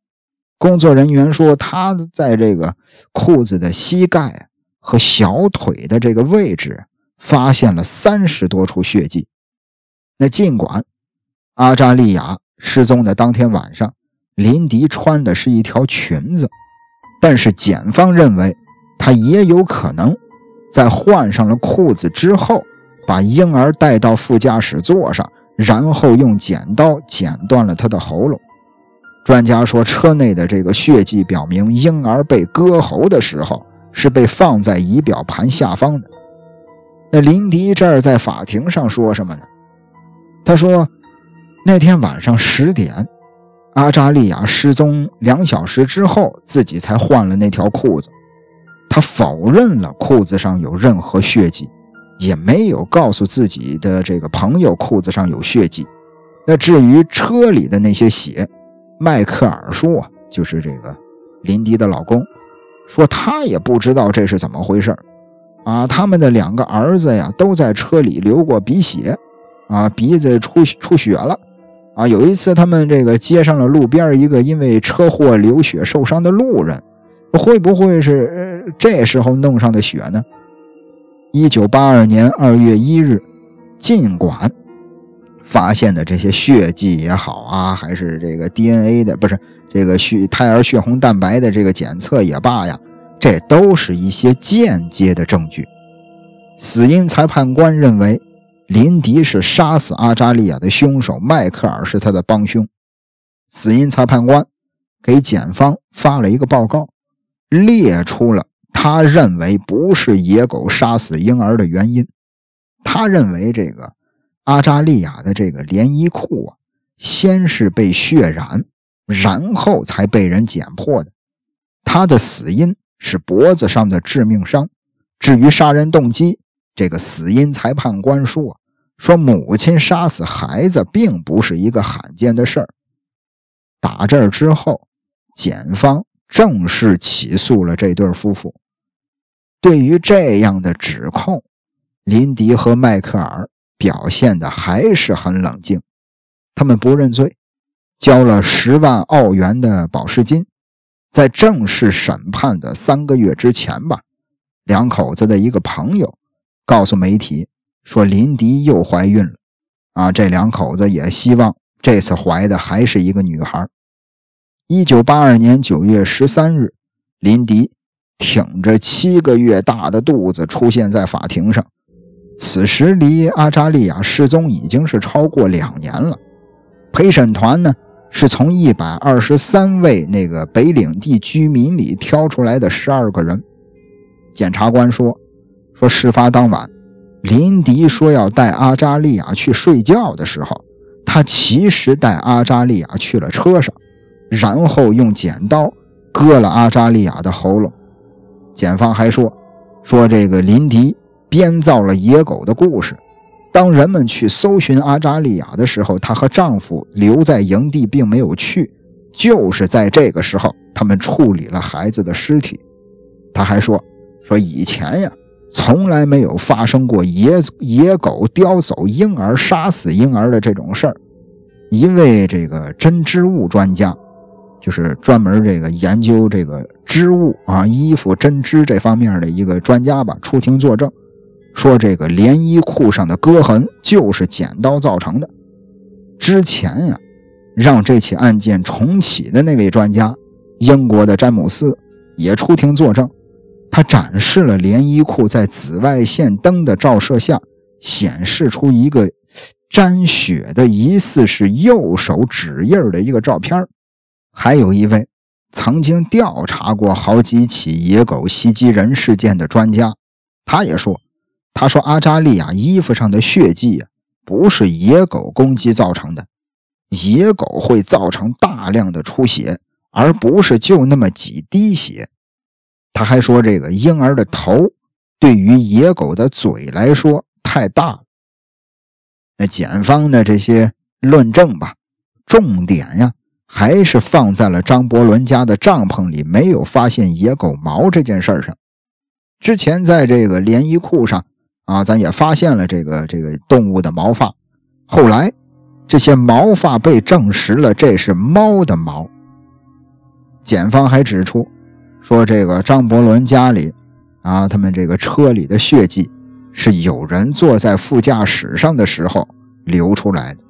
工作人员说他在这个裤子的膝盖。和小腿的这个位置发现了三十多处血迹。那尽管阿扎利亚失踪的当天晚上，林迪穿的是一条裙子，但是检方认为他也有可能在换上了裤子之后，把婴儿带到副驾驶座上，然后用剪刀剪断了他的喉咙。专家说，车内的这个血迹表明婴儿被割喉的时候。是被放在仪表盘下方的。那林迪这儿在法庭上说什么呢？他说，那天晚上十点，阿扎利亚失踪两小时之后，自己才换了那条裤子。他否认了裤子上有任何血迹，也没有告诉自己的这个朋友裤子上有血迹。那至于车里的那些血，迈克尔说啊，就是这个林迪的老公。说他也不知道这是怎么回事啊！他们的两个儿子呀，都在车里流过鼻血，啊，鼻子出出血了，啊！有一次他们这个接上了路边一个因为车祸流血受伤的路人，会不会是这时候弄上的血呢？一九八二年二月一日，尽管发现的这些血迹也好啊，还是这个 DNA 的，不是。这个血胎儿血红蛋白的这个检测也罢呀，这都是一些间接的证据。死因裁判官认为，林迪是杀死阿扎利亚的凶手，迈克尔是他的帮凶。死因裁判官给检方发了一个报告，列出了他认为不是野狗杀死婴儿的原因。他认为这个阿扎利亚的这个连衣裤啊，先是被血染。然后才被人剪破的。他的死因是脖子上的致命伤，至于杀人动机，这个死因裁判官说，说母亲杀死孩子并不是一个罕见的事儿。打这儿之后，检方正式起诉了这对夫妇。对于这样的指控，林迪和迈克尔表现的还是很冷静，他们不认罪，交了十万澳元的保释金。在正式审判的三个月之前吧，两口子的一个朋友告诉媒体说，林迪又怀孕了。啊，这两口子也希望这次怀的还是一个女孩。一九八二年九月十三日，林迪。挺着七个月大的肚子出现在法庭上。此时离阿扎利亚失踪已经是超过两年了。陪审团呢是从一百二十三位那个北领地居民里挑出来的十二个人。检察官说：“说事发当晚，林迪说要带阿扎利亚去睡觉的时候，他其实带阿扎利亚去了车上，然后用剪刀割了阿扎利亚的喉咙。”检方还说，说这个林迪编造了野狗的故事。当人们去搜寻阿扎利亚的时候，她和丈夫留在营地，并没有去。就是在这个时候，他们处理了孩子的尸体。他还说，说以前呀，从来没有发生过野野狗叼走婴儿、杀死婴儿的这种事儿。一位这个针织物专家。就是专门这个研究这个织物啊、衣服针织这方面的一个专家吧，出庭作证，说这个连衣裤上的割痕就是剪刀造成的。之前呀，让这起案件重启的那位专家，英国的詹姆斯也出庭作证，他展示了连衣裤在紫外线灯的照射下显示出一个沾血的疑似是右手指印的一个照片还有一位曾经调查过好几起野狗袭击人事件的专家，他也说：“他说阿扎利亚衣服上的血迹呀，不是野狗攻击造成的。野狗会造成大量的出血，而不是就那么几滴血。”他还说：“这个婴儿的头对于野狗的嘴来说太大。”那检方的这些论证吧，重点呀。还是放在了张伯伦家的帐篷里，没有发现野狗毛这件事上。之前在这个连衣裤上啊，咱也发现了这个这个动物的毛发。后来这些毛发被证实了，这是猫的毛。检方还指出说，这个张伯伦家里啊，他们这个车里的血迹是有人坐在副驾驶上的时候流出来的。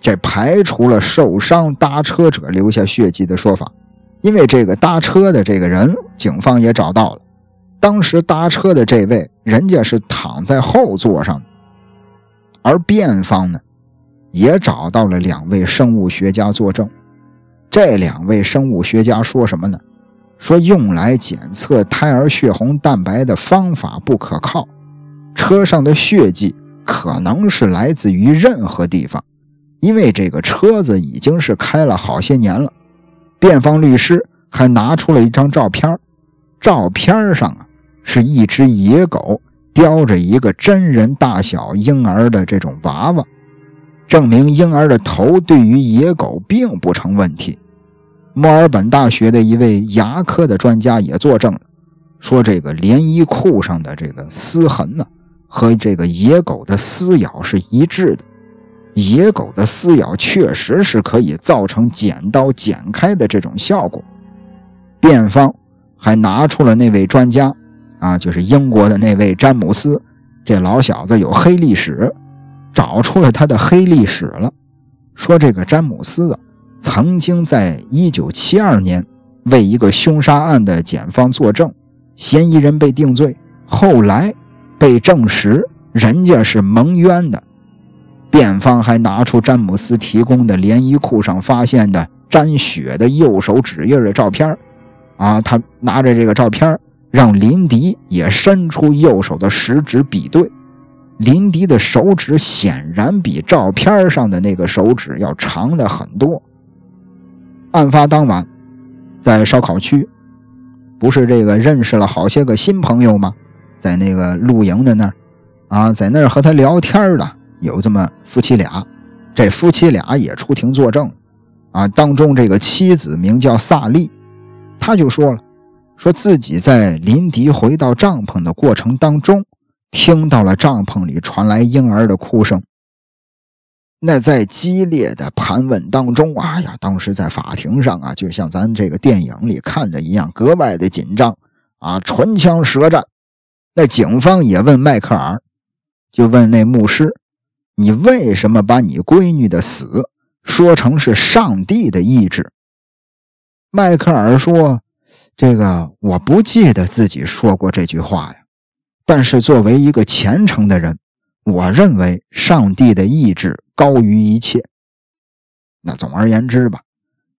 这排除了受伤搭车者留下血迹的说法，因为这个搭车的这个人，警方也找到了。当时搭车的这位，人家是躺在后座上。而辩方呢，也找到了两位生物学家作证。这两位生物学家说什么呢？说用来检测胎儿血红蛋白的方法不可靠，车上的血迹可能是来自于任何地方。因为这个车子已经是开了好些年了，辩方律师还拿出了一张照片，照片上啊是一只野狗叼着一个真人大小婴儿的这种娃娃，证明婴儿的头对于野狗并不成问题。墨尔本大学的一位牙科的专家也作证了，说这个连衣裤上的这个撕痕呢，和这个野狗的撕咬是一致的。野狗的撕咬确实是可以造成剪刀剪开的这种效果。辩方还拿出了那位专家，啊，就是英国的那位詹姆斯，这老小子有黑历史，找出了他的黑历史了。说这个詹姆斯啊，曾经在1972年为一个凶杀案的检方作证，嫌疑人被定罪，后来被证实人家是蒙冤的。辩方还拿出詹姆斯提供的连衣裤上发现的沾血的右手指印的照片啊，他拿着这个照片让林迪也伸出右手的食指比对，林迪的手指显然比照片上的那个手指要长的很多。案发当晚，在烧烤区，不是这个认识了好些个新朋友吗？在那个露营的那儿啊，在那儿和他聊天的有这么夫妻俩，这夫妻俩也出庭作证啊。当中这个妻子名叫萨利，他就说了，说自己在林迪回到帐篷的过程当中，听到了帐篷里传来婴儿的哭声。那在激烈的盘问当中，哎呀，当时在法庭上啊，就像咱这个电影里看的一样，格外的紧张啊，唇枪舌战。那警方也问迈克尔，就问那牧师：“你为什么把你闺女的死说成是上帝的意志？”迈克尔说：“这个我不记得自己说过这句话呀，但是作为一个虔诚的人，我认为上帝的意志。”高于一切。那总而言之吧，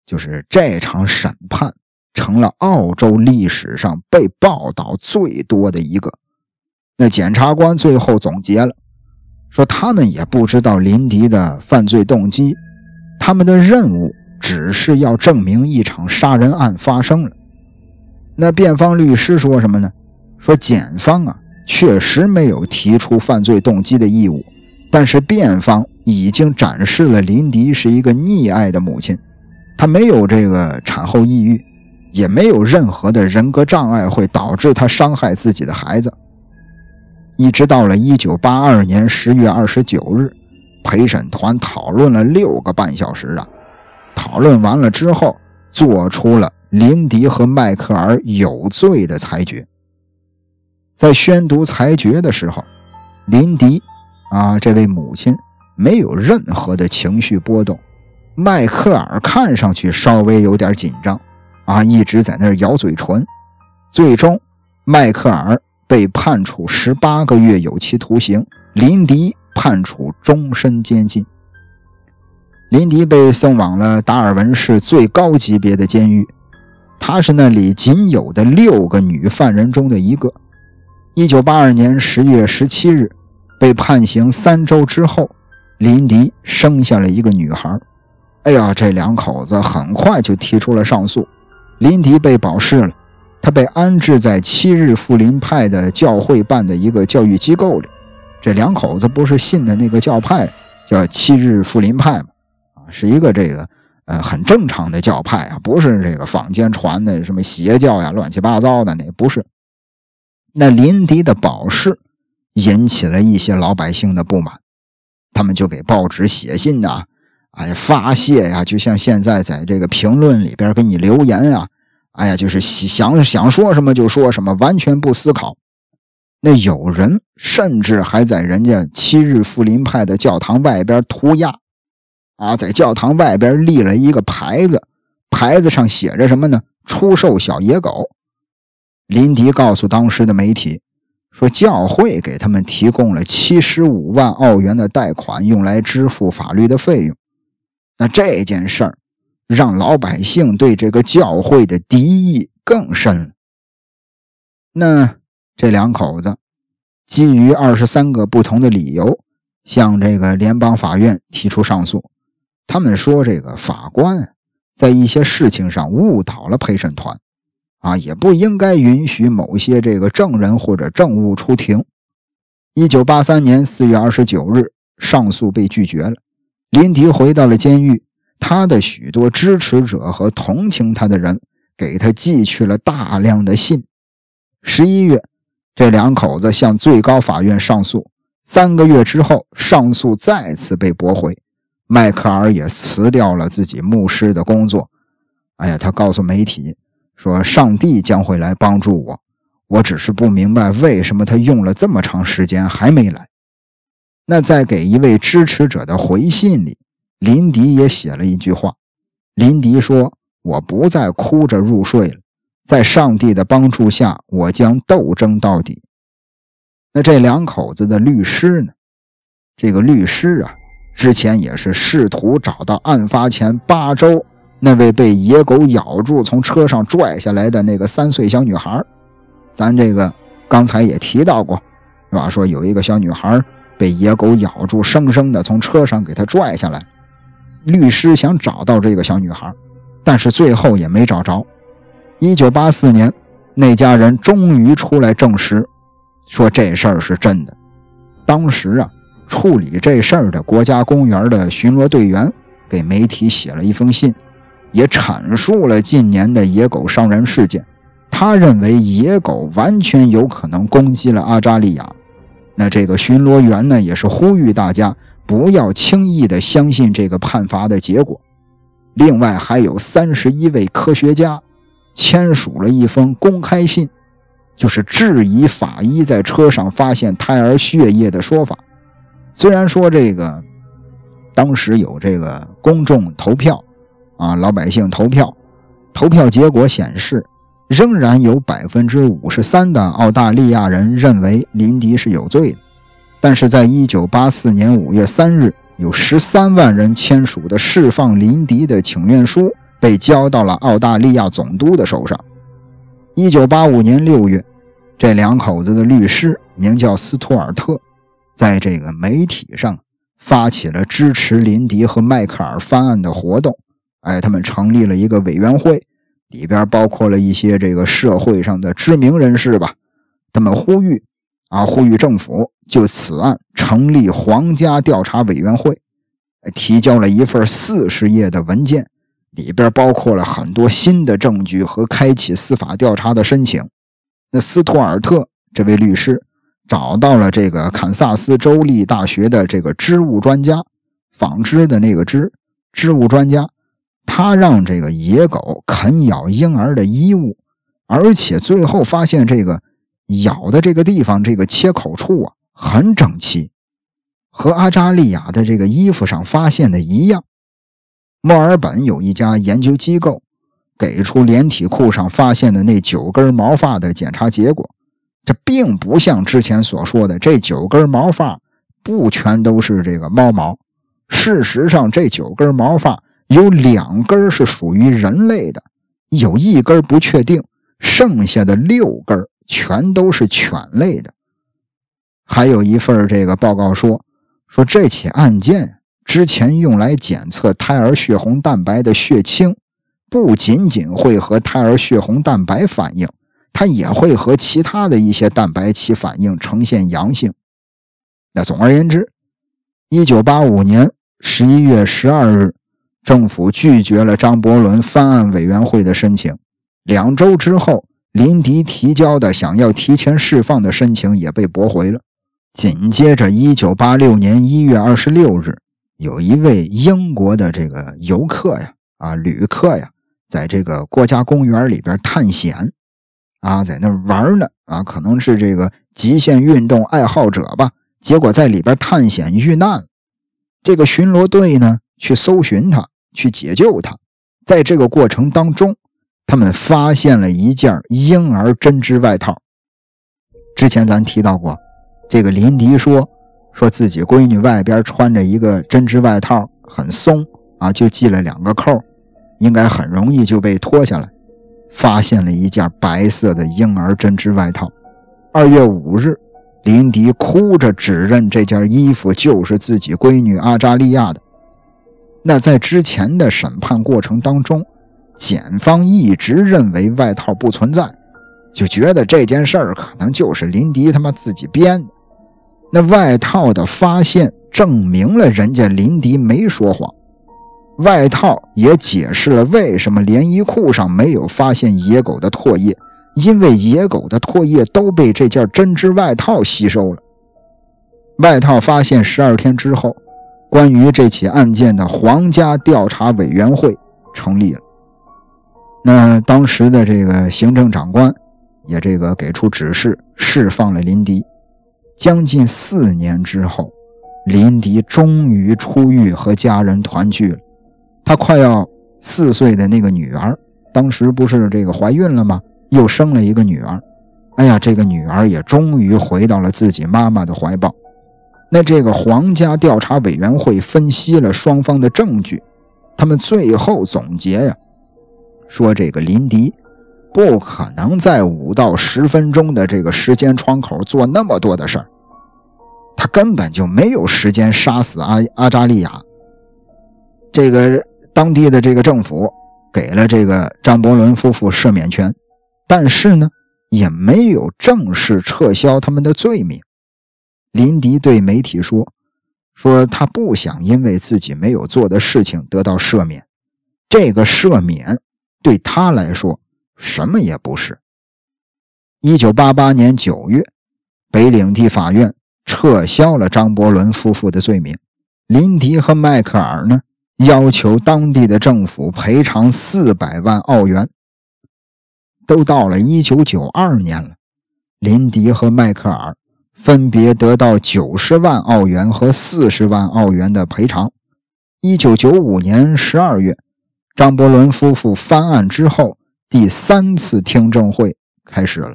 就是这场审判成了澳洲历史上被报道最多的一个。那检察官最后总结了，说他们也不知道林迪的犯罪动机，他们的任务只是要证明一场杀人案发生了。那辩方律师说什么呢？说检方啊，确实没有提出犯罪动机的义务，但是辩方。已经展示了林迪是一个溺爱的母亲，她没有这个产后抑郁，也没有任何的人格障碍会导致她伤害自己的孩子。一直到了一九八二年十月二十九日，陪审团讨论了六个半小时啊，讨论完了之后，做出了林迪和迈克尔有罪的裁决。在宣读裁决的时候，林迪啊，这位母亲。没有任何的情绪波动，迈克尔看上去稍微有点紧张，啊，一直在那儿咬嘴唇。最终，迈克尔被判处十八个月有期徒刑，林迪判处终身监禁。林迪被送往了达尔文市最高级别的监狱，他是那里仅有的六个女犯人中的一个。一九八二年十月十七日，被判刑三周之后。林迪生下了一个女孩，哎呀，这两口子很快就提出了上诉。林迪被保释了，他被安置在七日富林派的教会办的一个教育机构里。这两口子不是信的那个教派，叫七日富林派吗？啊，是一个这个呃很正常的教派啊，不是这个坊间传的什么邪教呀、乱七八糟的那不是。那林迪的保释引起了一些老百姓的不满。他们就给报纸写信呐，哎发泄呀，就像现在在这个评论里边给你留言啊，哎呀，就是想想说什么就说什么，完全不思考。那有人甚至还在人家七日富林派的教堂外边涂鸦，啊，在教堂外边立了一个牌子，牌子上写着什么呢？出售小野狗。林迪告诉当时的媒体。说教会给他们提供了七十五万澳元的贷款，用来支付法律的费用。那这件事儿让老百姓对这个教会的敌意更深了。那这两口子基于二十三个不同的理由，向这个联邦法院提出上诉。他们说，这个法官在一些事情上误导了陪审团。啊，也不应该允许某些这个证人或者证物出庭。一九八三年四月二十九日，上诉被拒绝了。林迪回到了监狱，他的许多支持者和同情他的人给他寄去了大量的信。十一月，这两口子向最高法院上诉，三个月之后，上诉再次被驳回。迈克尔也辞掉了自己牧师的工作。哎呀，他告诉媒体。说上帝将会来帮助我，我只是不明白为什么他用了这么长时间还没来。那在给一位支持者的回信里，林迪也写了一句话。林迪说：“我不再哭着入睡了，在上帝的帮助下，我将斗争到底。”那这两口子的律师呢？这个律师啊，之前也是试图找到案发前八周。那位被野狗咬住、从车上拽下来的那个三岁小女孩，咱这个刚才也提到过，是吧？说有一个小女孩被野狗咬住，生生的从车上给她拽下来。律师想找到这个小女孩，但是最后也没找着。一九八四年，那家人终于出来证实，说这事儿是真的。当时啊，处理这事儿的国家公园的巡逻队员给媒体写了一封信，也阐述了近年的野狗伤人事件。他认为野狗完全有可能攻击了阿扎利亚。那这个巡逻员呢，也是呼吁大家不要轻易的相信这个判罚的结果。另外，还有三十一位科学家签署了一封公开信，就是质疑法医在车上发现胎儿血液的说法。虽然说这个当时有这个公众投票啊，老百姓投票，投票结果显示。仍然有百分之五十三的澳大利亚人认为林迪是有罪的，但是在一九八四年五月三日，有十三万人签署的释放林迪的请愿书被交到了澳大利亚总督的手上。一九八五年六月，这两口子的律师名叫斯图尔特，在这个媒体上发起了支持林迪和迈克尔翻案的活动。哎，他们成立了一个委员会。里边包括了一些这个社会上的知名人士吧，他们呼吁啊，呼吁政府就此案成立皇家调查委员会，提交了一份四十页的文件，里边包括了很多新的证据和开启司法调查的申请。那斯图尔特这位律师找到了这个堪萨斯州立大学的这个织物专家，纺织的那个织织物专家。他让这个野狗啃咬婴儿的衣物，而且最后发现这个咬的这个地方，这个切口处啊很整齐，和阿扎利亚的这个衣服上发现的一样。墨尔本有一家研究机构给出连体裤上发现的那九根毛发的检查结果，这并不像之前所说的这九根毛发不全都是这个猫毛，事实上这九根毛发。有两根是属于人类的，有一根不确定，剩下的六根全都是犬类的。还有一份这个报告说，说这起案件之前用来检测胎儿血红蛋白的血清，不仅仅会和胎儿血红蛋白反应，它也会和其他的一些蛋白起反应，呈现阳性。那总而言之，一九八五年十一月十二日。政府拒绝了张伯伦翻案委员会的申请。两周之后，林迪提交的想要提前释放的申请也被驳回了。紧接着，一九八六年一月二十六日，有一位英国的这个游客呀，啊，旅客呀，在这个国家公园里边探险，啊，在那玩呢，啊，可能是这个极限运动爱好者吧。结果在里边探险遇难了。这个巡逻队呢，去搜寻他。去解救他，在这个过程当中，他们发现了一件婴儿针织外套。之前咱提到过，这个林迪说，说自己闺女外边穿着一个针织外套，很松啊，就系了两个扣，应该很容易就被脱下来。发现了一件白色的婴儿针织外套。二月五日，林迪哭着指认这件衣服就是自己闺女阿扎利亚的。那在之前的审判过程当中，检方一直认为外套不存在，就觉得这件事儿可能就是林迪他妈自己编的。那外套的发现证明了人家林迪没说谎，外套也解释了为什么连衣裤上没有发现野狗的唾液，因为野狗的唾液都被这件针织外套吸收了。外套发现十二天之后。关于这起案件的皇家调查委员会成立了。那当时的这个行政长官也这个给出指示，释放了林迪。将近四年之后，林迪终于出狱，和家人团聚了。他快要四岁的那个女儿，当时不是这个怀孕了吗？又生了一个女儿。哎呀，这个女儿也终于回到了自己妈妈的怀抱。那这个皇家调查委员会分析了双方的证据，他们最后总结呀，说这个林迪不可能在五到十分钟的这个时间窗口做那么多的事儿，他根本就没有时间杀死阿阿扎利亚。这个当地的这个政府给了这个张伯伦夫妇赦免权，但是呢，也没有正式撤销他们的罪名。林迪对媒体说：“说他不想因为自己没有做的事情得到赦免，这个赦免对他来说什么也不是。”一九八八年九月，北领地法院撤销了张伯伦夫妇的罪名。林迪和迈克尔呢，要求当地的政府赔偿四百万澳元。都到了一九九二年了，林迪和迈克尔分别得到九十万澳元和四十万澳元的赔偿。一九九五年十二月，张伯伦夫妇翻案之后，第三次听证会开始了。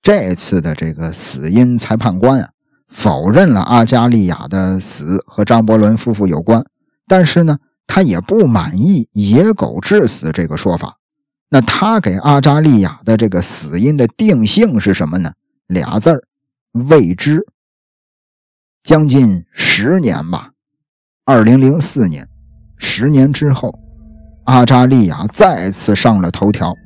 这次的这个死因裁判官啊，否认了阿加利亚的死和张伯伦夫妇有关，但是呢，他也不满意野狗致死这个说法。那他给阿扎利亚的这个死因的定性是什么呢？俩字儿，未知。将近十年吧，二零零四年，十年之后，阿扎利亚再次上了头条。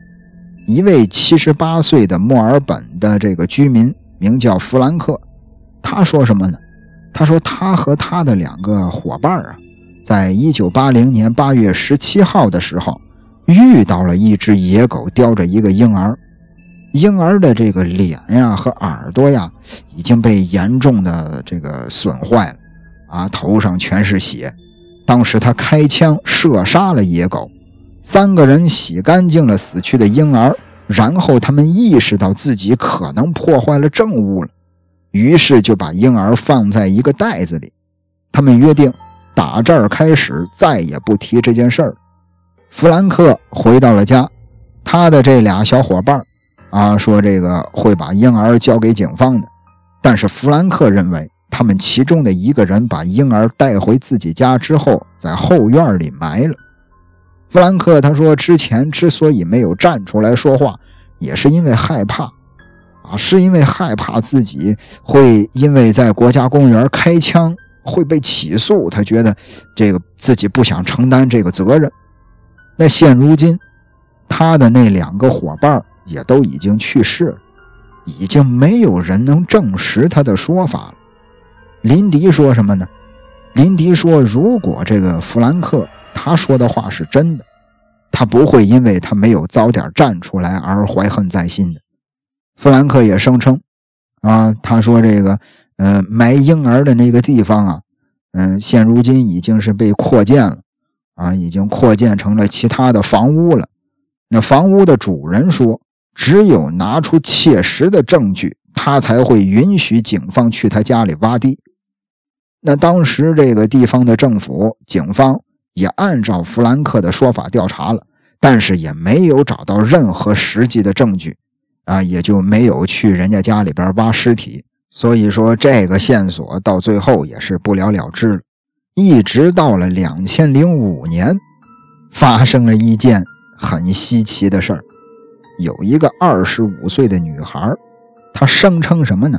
一位七十八岁的墨尔本的这个居民名叫弗兰克，他说什么呢？他说他和他的两个伙伴啊，在一九八零年八月十七号的时候，遇到了一只野狗叼着一个婴儿，婴儿的这个脸呀和耳朵呀已经被严重的这个损坏了，啊，头上全是血。当时他开枪射杀了野狗。三个人洗干净了死去的婴儿，然后他们意识到自己可能破坏了证物了，于是就把婴儿放在一个袋子里。他们约定，打这儿开始再也不提这件事儿。弗兰克回到了家，他的这俩小伙伴啊说这个会把婴儿交给警方的，但是弗兰克认为他们其中的一个人把婴儿带回自己家之后，在后院里埋了。弗兰克他说：“之前之所以没有站出来说话，也是因为害怕，啊，是因为害怕自己会因为在国家公园开枪会被起诉。他觉得这个自己不想承担这个责任。那现如今，他的那两个伙伴也都已经去世了，已经没有人能证实他的说法了。”林迪说什么呢？林迪说：“如果这个弗兰克。”他说的话是真的，他不会因为他没有早点站出来而怀恨在心的。弗兰克也声称，啊，他说这个，呃，埋婴儿的那个地方啊，嗯，现如今已经是被扩建了，啊，已经扩建成了其他的房屋了。那房屋的主人说，只有拿出切实的证据，他才会允许警方去他家里挖地。那当时这个地方的政府、警方。也按照弗兰克的说法调查了，但是也没有找到任何实际的证据，啊，也就没有去人家家里边挖尸体。所以说，这个线索到最后也是不了了之了。一直到了两千零五年，发生了一件很稀奇的事儿，有一个二十五岁的女孩，她声称什么呢？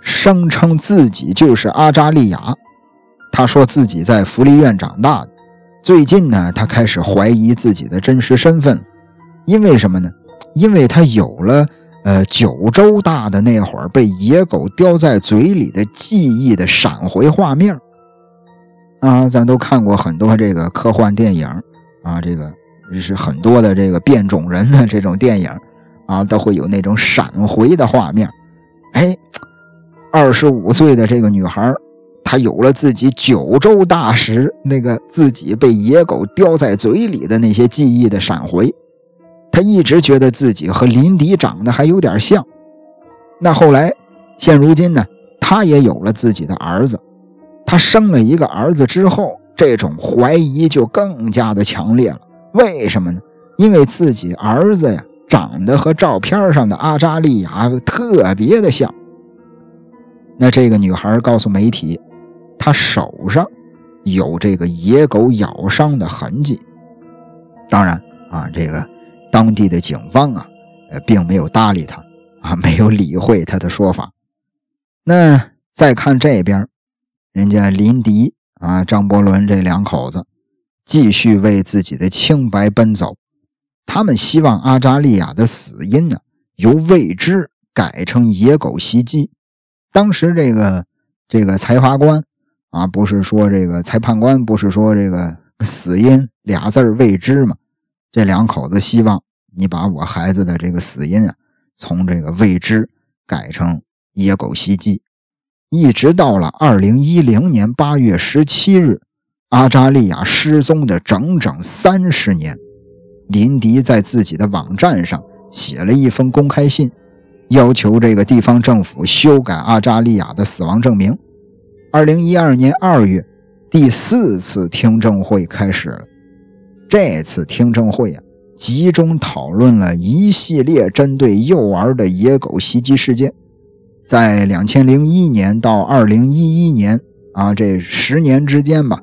声称自己就是阿扎利亚，他说自己在福利院长大的。最近呢，他开始怀疑自己的真实身份，因为什么呢？因为他有了呃九州大的那会儿被野狗叼在嘴里的记忆的闪回画面啊，咱都看过很多这个科幻电影啊，这个是很多的这个变种人的这种电影啊，都会有那种闪回的画面。哎，二十五岁的这个女孩。她有了自己九州大时那个自己被野狗叼在嘴里的那些记忆的闪回，他一直觉得自己和林迪长得还有点像。那后来，现如今呢，他也有了自己的儿子。他生了一个儿子之后，这种怀疑就更加的强烈了。为什么呢？因为自己儿子呀，长得和照片上的阿扎利亚特别的像。那这个女孩告诉媒体。她手上有这个野狗咬伤的痕迹。当然啊，这个当地的警方啊，呃，并没有搭理他啊，没有理会他的说法。那再看这边，人家林迪啊、张伯伦这两口子继续为自己的清白奔走。他们希望阿扎利亚的死因呢，由未知改成野狗袭击。当时这个这个裁罚官啊，不是说这个裁判官不是说这个死因俩字未知吗？这两口子希望你把我孩子的这个死因啊，从这个未知改成野狗袭击。一直到了二零一零年八月十七日，阿扎利亚失踪的整整三十年，林迪在自己的网站上写了一封公开信，要求这个地方政府修改阿扎利亚的死亡证明。二零一二年二月，第四次听证会开始了。这次听证会啊，集中讨论了一系列针对幼儿的野狗袭击事件。在两千零一年到二零一一年啊，这十年之间吧，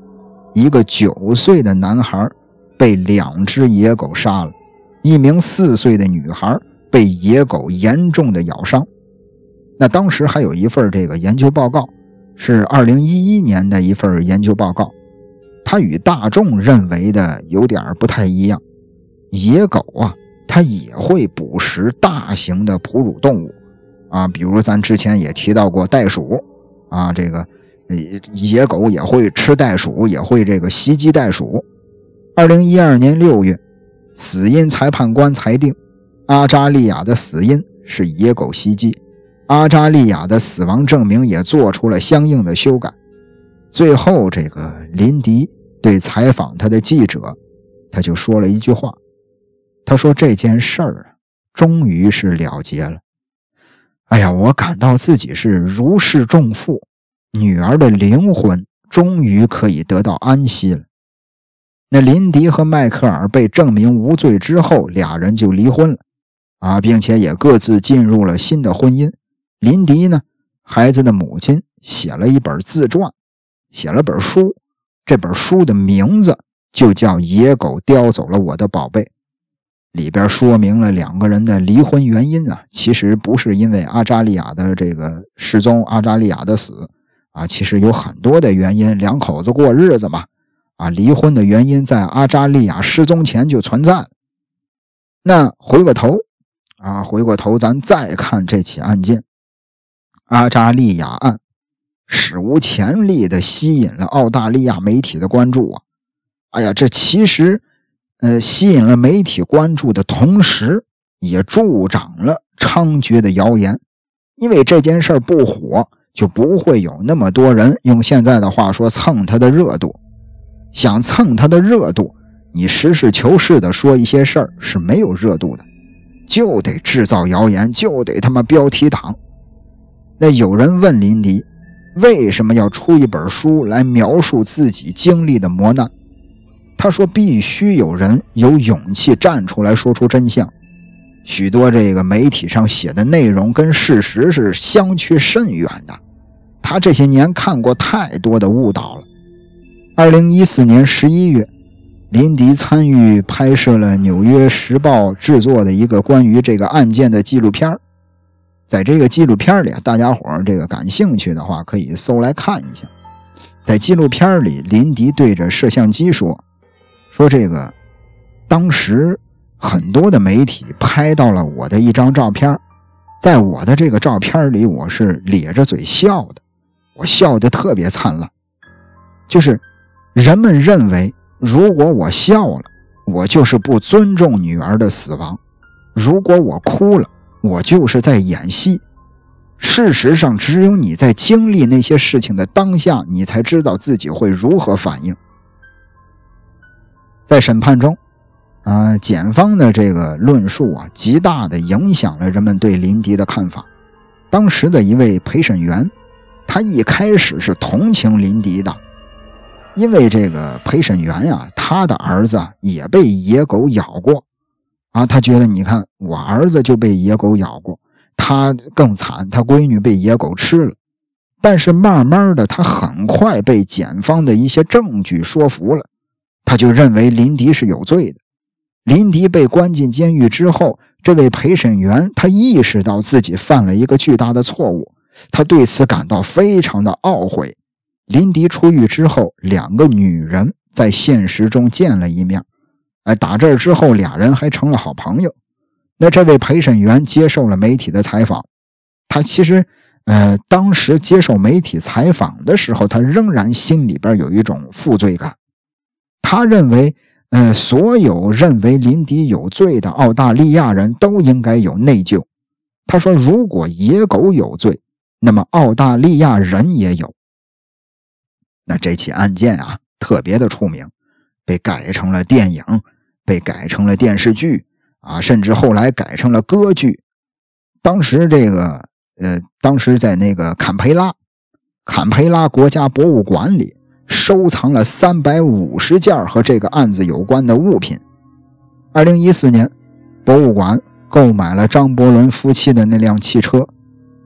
一个九岁的男孩被两只野狗杀了，一名四岁的女孩被野狗严重的咬伤。那当时还有一份这个研究报告，是二零一一年的一份研究报告，它与大众认为的有点不太一样。野狗啊，它也会捕食大型的哺乳动物。啊，比如咱之前也提到过袋鼠，啊，这个野狗也会吃袋鼠，也会这个袭击袋鼠。二零一二年六月，死因裁判官裁定，阿扎利亚的死因是野狗袭击，阿扎利亚的死亡证明也做出了相应的修改。最后，这个林迪对采访他的记者，他就说了一句话，他说这件事儿啊，终于是了结了。哎呀，我感到自己是如释重负，女儿的灵魂终于可以得到安息了。那林迪和迈克尔被证明无罪之后，俩人就离婚了，啊，并且也各自进入了新的婚姻。林迪呢，孩子的母亲写了一本自传，写了本书，这本书的名字就叫《野狗叼走了我的宝贝》。里边说明了两个人的离婚原因啊，其实不是因为阿扎利亚的这个失踪，阿扎利亚的死啊，其实有很多的原因。两口子过日子嘛，啊，离婚的原因在阿扎利亚失踪前就存在。那回过头啊，回过头咱再看这起案件，阿扎利亚案，史无前例的吸引了澳大利亚媒体的关注啊！哎呀，这其实。呃，吸引了媒体关注的同时，也助长了猖獗的谣言。因为这件事不火，就不会有那么多人用现在的话说蹭他的热度。想蹭他的热度，你实事求是的说一些事儿是没有热度的，就得制造谣言，就得他妈标题党。那有人问林迪，为什么要出一本书来描述自己经历的磨难？他说：“必须有人有勇气站出来说出真相。许多这个媒体上写的内容跟事实是相去甚远的。他这些年看过太多的误导了。”二零一四年十一月，林迪参与拍摄了《纽约时报》制作的一个关于这个案件的纪录片在这个纪录片里，大家伙这个感兴趣的话，可以搜来看一下。在纪录片里，林迪对着摄像机说。说这个，当时很多的媒体拍到了我的一张照片，在我的这个照片里，我是咧着嘴笑的，我笑得特别灿烂。就是人们认为，如果我笑了，我就是不尊重女儿的死亡；如果我哭了，我就是在演戏。事实上，只有你在经历那些事情的当下，你才知道自己会如何反应。在审判中，啊，检方的这个论述啊，极大的影响了人们对林迪的看法。当时的一位陪审员，他一开始是同情林迪的，因为这个陪审员呀，他的儿子也被野狗咬过，啊，他觉得你看我儿子就被野狗咬过，他更惨，他闺女被野狗吃了。但是慢慢的，他很快被检方的一些证据说服了。他就认为林迪是有罪的。林迪被关进监狱之后，这位陪审员他意识到自己犯了一个巨大的错误，他对此感到非常的懊悔。林迪出狱之后，两个女人在现实中见了一面，哎，打这之后，俩人还成了好朋友。那这位陪审员接受了媒体的采访，他其实，呃，当时接受媒体采访的时候，他仍然心里边有一种负罪感。他认为，呃，所有认为林迪有罪的澳大利亚人都应该有内疚。他说，如果野狗有罪，那么澳大利亚人也有。那这起案件啊，特别的出名，被改成了电影，被改成了电视剧。啊，甚至后来改成了歌剧。当时这个，呃，当时在那个坎培拉，坎培拉国家博物馆里收藏了三百五十件和这个案子有关的物品。二零一四年，博物馆购买了张伯伦夫妻的那辆汽车。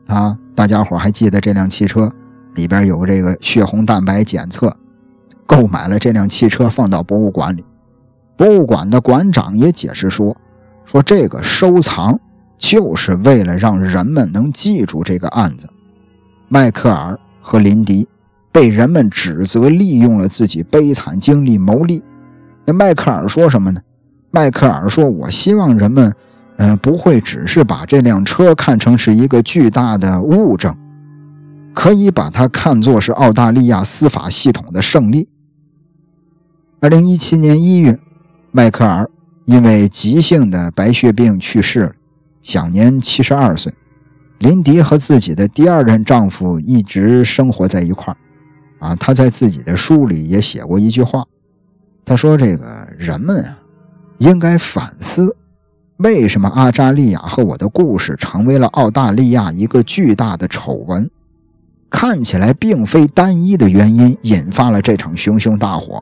啊，大家伙还记得这辆汽车里边有这个血红蛋白检测？购买了这辆汽车放到博物馆里。博物馆的馆长也解释说。说这个收藏就是为了让人们能记住这个案子。迈克尔和林迪被人们指责利用了自己悲惨经历牟利。那迈克尔说什么呢？迈克尔说：“我希望人们，嗯，不会只是把这辆车看成是一个巨大的物证，可以把它看作是澳大利亚司法系统的胜利。”二零一七年一月，迈克尔。因为急性的白血病去世了，享年七十二岁。林迪和自己的第二任丈夫一直生活在一块儿。啊，他在自己的书里也写过一句话，他说：“这个人们啊，应该反思，为什么阿扎利亚和我的故事成为了澳大利亚一个巨大的丑闻？看起来并非单一的原因引发了这场熊熊大火，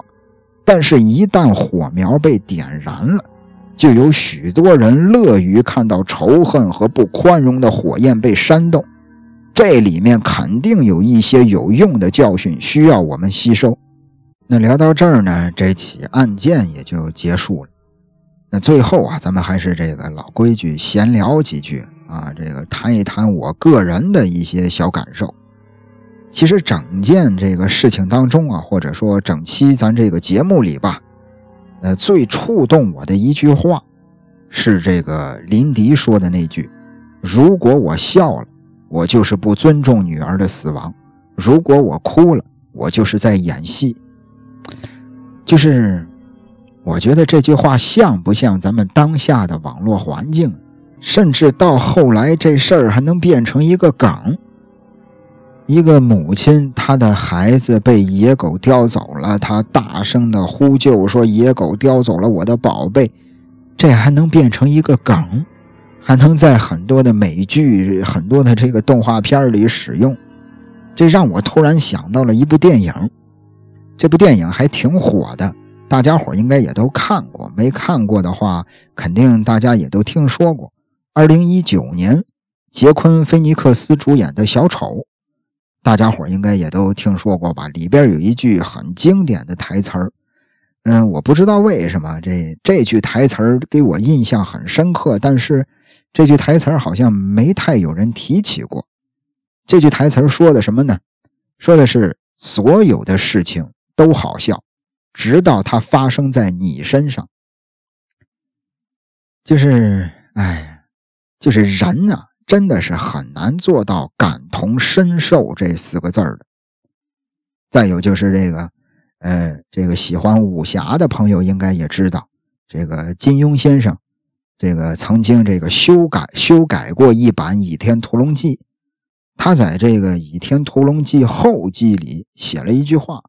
但是，一旦火苗被点燃了。”就有许多人乐于看到仇恨和不宽容的火焰被煽动，这里面肯定有一些有用的教训需要我们吸收。那聊到这儿呢，这起案件也就结束了。那最后啊，咱们还是这个老规矩，闲聊几句啊，这个谈一谈我个人的一些小感受。其实整件这个事情当中啊，或者说整期咱这个节目里吧。呃，最触动我的一句话，是这个林迪说的那句：“如果我笑了，我就是不尊重女儿的死亡；如果我哭了，我就是在演戏。”就是，我觉得这句话像不像咱们当下的网络环境？甚至到后来，这事儿还能变成一个梗。一个母亲，她的孩子被野狗叼走了，她大声的呼救说：“野狗叼走了我的宝贝。”这还能变成一个梗，还能在很多的美剧、很多的这个动画片里使用。这让我突然想到了一部电影，这部电影还挺火的，大家伙应该也都看过。没看过的话，肯定大家也都听说过。二零一九年，杰昆·菲尼克斯主演的小丑。大家伙应该也都听说过吧？里边有一句很经典的台词儿，嗯，我不知道为什么这这句台词儿给我印象很深刻，但是这句台词儿好像没太有人提起过。这句台词儿说的什么呢？说的是所有的事情都好笑，直到它发生在你身上。就是，哎，就是人呐。真的是很难做到感同身受这四个字儿的。再有就是这个，呃，这个喜欢武侠的朋友应该也知道，这个金庸先生，这个曾经这个修改修改过一版《倚天屠龙记》，他在这个《倚天屠龙记后记》里写了一句话，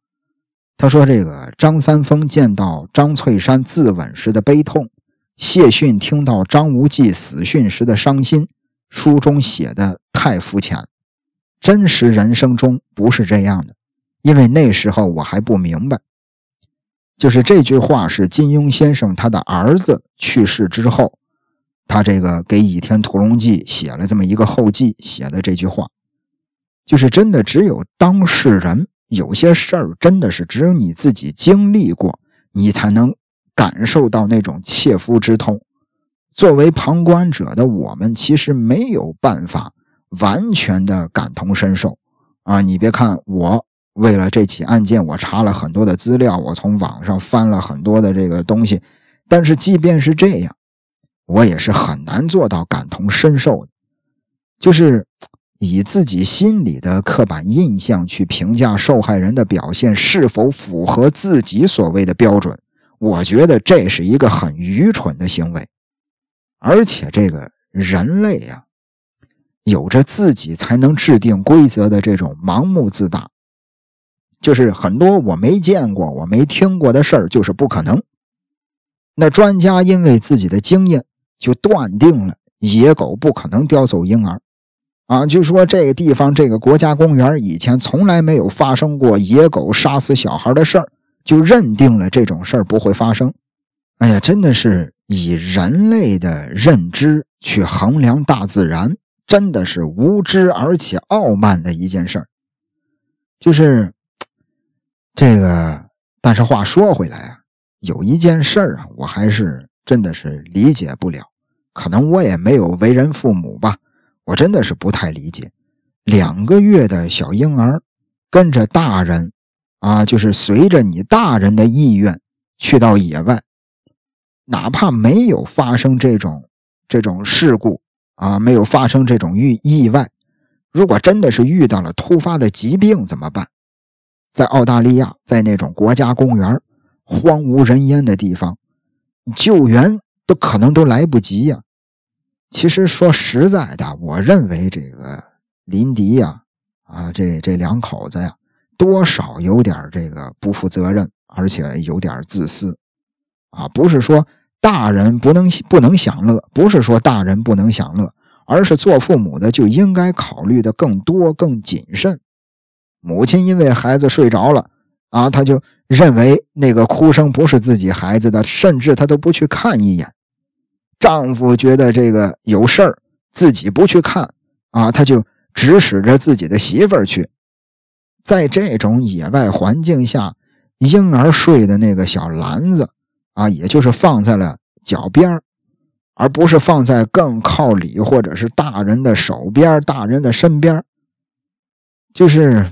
他说：“这个张三丰见到张翠山自刎时的悲痛，谢逊听到张无忌死讯时的伤心。”书中写的太肤浅，真实人生中不是这样的。因为那时候我还不明白，就是这句话是金庸先生他的儿子去世之后，他这个给《倚天屠龙记》写了这么一个后记写的这句话，就是真的只有当事人有些事儿真的是只有你自己经历过，你才能感受到那种切肤之痛。作为旁观者的我们，其实没有办法完全的感同身受啊！你别看我为了这起案件，我查了很多的资料，我从网上翻了很多的这个东西，但是即便是这样，我也是很难做到感同身受的，就是以自己心里的刻板印象去评价受害人的表现是否符合自己所谓的标准，我觉得这是一个很愚蠢的行为，而且这个人类呀，有着自己才能制定规则的这种盲目自大，就是很多我没见过、我没听过的事儿，就是不可能。那专家因为自己的经验。就断定了野狗不可能叼走婴儿，啊，就说这个地方这个国家公园以前从来没有发生过野狗杀死小孩的事儿，就认定了这种事儿不会发生。哎呀，真的是以人类的认知去衡量大自然，真的是无知而且傲慢的一件事儿。就是这个，但是话说回来啊，有一件事儿啊，我还是真的是理解不了。可能我也没有为人父母吧，我真的是不太理解，两个月的小婴儿跟着大人，啊，就是随着你大人的意愿去到野外，哪怕没有发生这种这种事故啊，没有发生这种遇意外，如果真的是遇到了突发的疾病怎么办？在澳大利亚，在那种国家公园荒无人烟的地方，救援。都可能都来不及呀！其实说实在的，我认为这个林迪呀，啊，这这两口子呀，多少有点这个不负责任，而且有点自私啊。不是说大人不能不能享乐，不是说大人不能享乐，而是做父母的就应该考虑的更多、更谨慎。母亲因为孩子睡着了啊，他就认为那个哭声不是自己孩子的，甚至他都不去看一眼。丈夫觉得这个有事儿，自己不去看啊，他就指使着自己的媳妇儿去。在这种野外环境下，婴儿睡的那个小篮子啊，也就是放在了脚边而不是放在更靠里或者是大人的手边、大人的身边就是，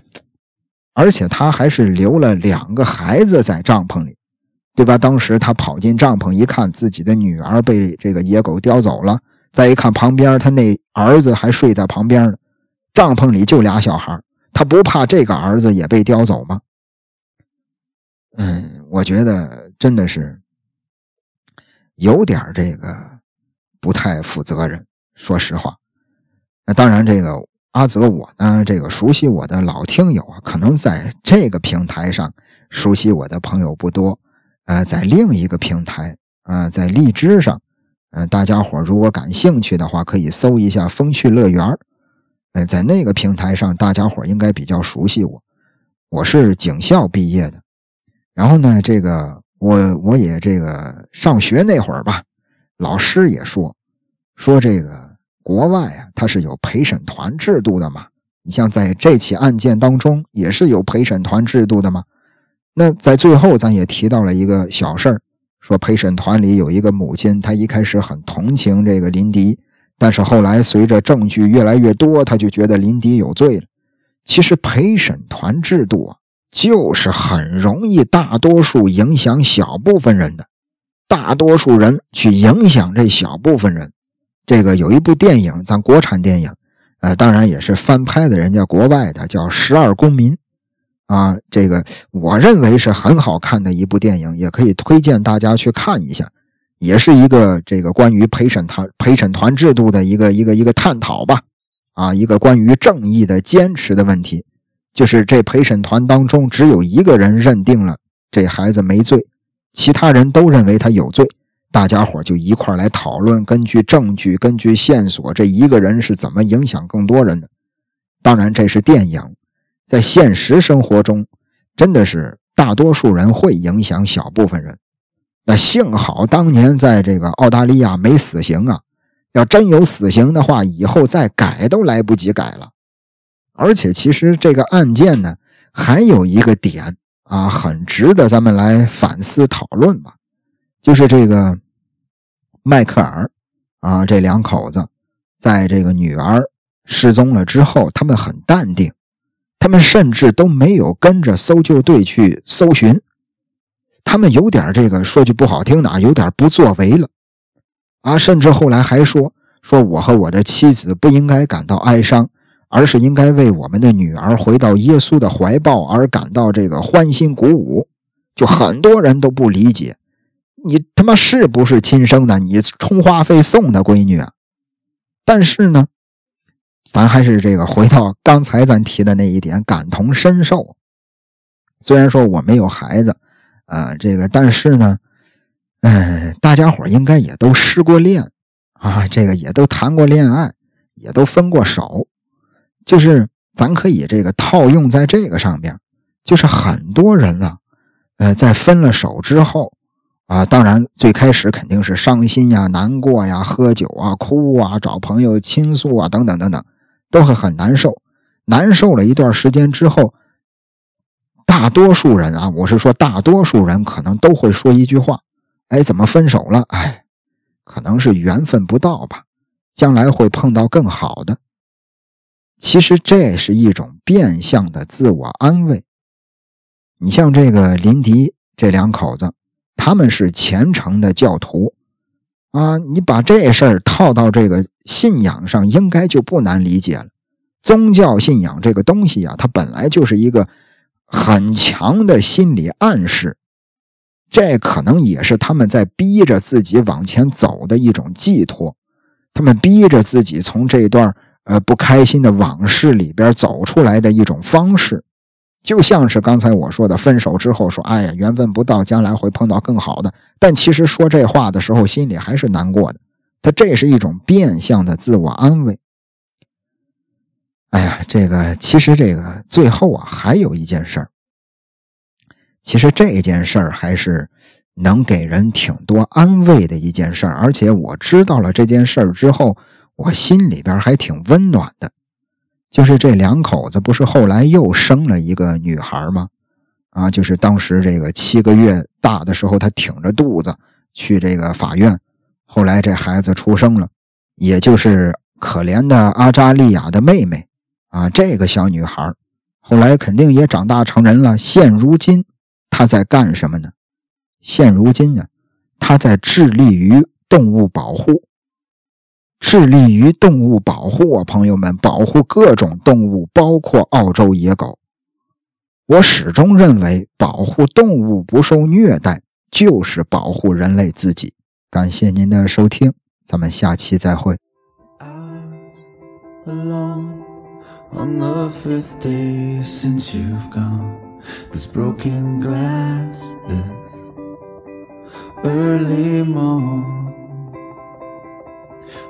而且他还是留了两个孩子在帐篷里。对吧？当时他跑进帐篷一看，自己的女儿被这个野狗叼走了。再一看旁边，他那儿子还睡在旁边呢。帐篷里就俩小孩，他不怕这个儿子也被叼走吗？嗯，我觉得真的是有点这个不太负责任。说实话，那当然，这个阿泽我呢，这个熟悉我的老听友啊，可能在这个平台上熟悉我的朋友不多。呃，在另一个平台啊，在荔枝上，嗯，大家伙如果感兴趣的话，可以搜一下“风趣乐园”。呃，在那个平台上，大家伙应该比较熟悉我。我是警校毕业的，然后呢，这个我我也这个上学那会儿吧，老师也说说这个国外啊，它是有陪审团制度的嘛。你像在这起案件当中，也是有陪审团制度的嘛。那在最后，咱也提到了一个小事儿，说陪审团里有一个母亲，她一开始很同情这个林迪，但是后来随着证据越来越多，她就觉得林迪有罪了。其实陪审团制度啊，就是很容易大多数影响小部分人的，大多数人去影响这小部分人。这个有一部电影，咱国产电影，呃，当然也是翻拍的，人家国外的叫《十二公民》。啊，这个我认为是很好看的一部电影，也可以推荐大家去看一下，也是一个这个关于陪审团陪审团制度的一个一个一个探讨吧。啊，一个关于正义的坚持的问题，就是这陪审团当中只有一个人认定了这孩子没罪，其他人都认为他有罪，大家伙就一块来讨论，根据证据，根据线索，这一个人是怎么影响更多人的。当然，这是电影。在现实生活中，真的是大多数人会影响小部分人。那幸好当年在这个澳大利亚没死刑啊，要真有死刑的话，以后再改都来不及改了。而且，其实这个案件呢，还有一个点啊，很值得咱们来反思讨论吧，就是这个迈克尔啊，这两口子在这个女儿失踪了之后，他们很淡定。他们甚至都没有跟着搜救队去搜寻，他们有点这个说句不好听的啊，有点不作为了。啊，甚至后来还说说我和我的妻子不应该感到哀伤，而是应该为我们的女儿回到耶稣的怀抱而感到这个欢欣鼓舞。就很多人都不理解，你他妈是不是亲生的？你充话费送的闺女啊？但是呢，咱还是这个回到刚才咱提的那一点，感同身受。虽然说我没有孩子，啊，这个，但是呢，嗯，大家伙应该也都失过恋啊，这个也都谈过恋爱，也都分过手，就是咱可以这个套用在这个上边，就是很多人啊。呃，在分了手之后，啊，当然最开始肯定是伤心呀、难过呀、喝酒啊、哭啊、找朋友倾诉啊，等等等等，都会很难受。难受了一段时间之后，大多数人啊，我是说大多数人可能都会说一句话：“哎，怎么分手了？哎，可能是缘分不到吧，将来会碰到更好的。”其实这是一种变相的自我安慰。你像这个林迪这两口子，他们是虔诚的教徒啊。你把这事儿套到这个信仰上，应该就不难理解了。宗教信仰这个东西啊，它本来就是一个很强的心理暗示，这可能也是他们在逼着自己往前走的一种寄托。他们逼着自己从这段呃不开心的往事里边走出来的一种方式。就像是刚才我说的，分手之后说：“哎呀，缘分不到，将来会碰到更好的。”但其实说这话的时候，心里还是难过的。他这是一种变相的自我安慰。哎呀，这个其实这个最后啊，还有一件事儿。其实这件事儿还是能给人挺多安慰的一件事儿，而且我知道了这件事儿之后，我心里边还挺温暖的。就是这两口子不是后来又生了一个女孩吗？啊，就是当时这个七个月大的时候，她挺着肚子去这个法院，后来这孩子出生了，也就是可怜的阿扎利亚的妹妹啊。这个小女孩后来肯定也长大成人了。现如今她在干什么呢？现如今呢，她在致力于动物保护。致力于动物保护啊，朋友们，保护各种动物，包括澳洲野狗。我始终认为，保护动物不受虐待，就是保护人类自己。感谢您的收听，咱们下期再会。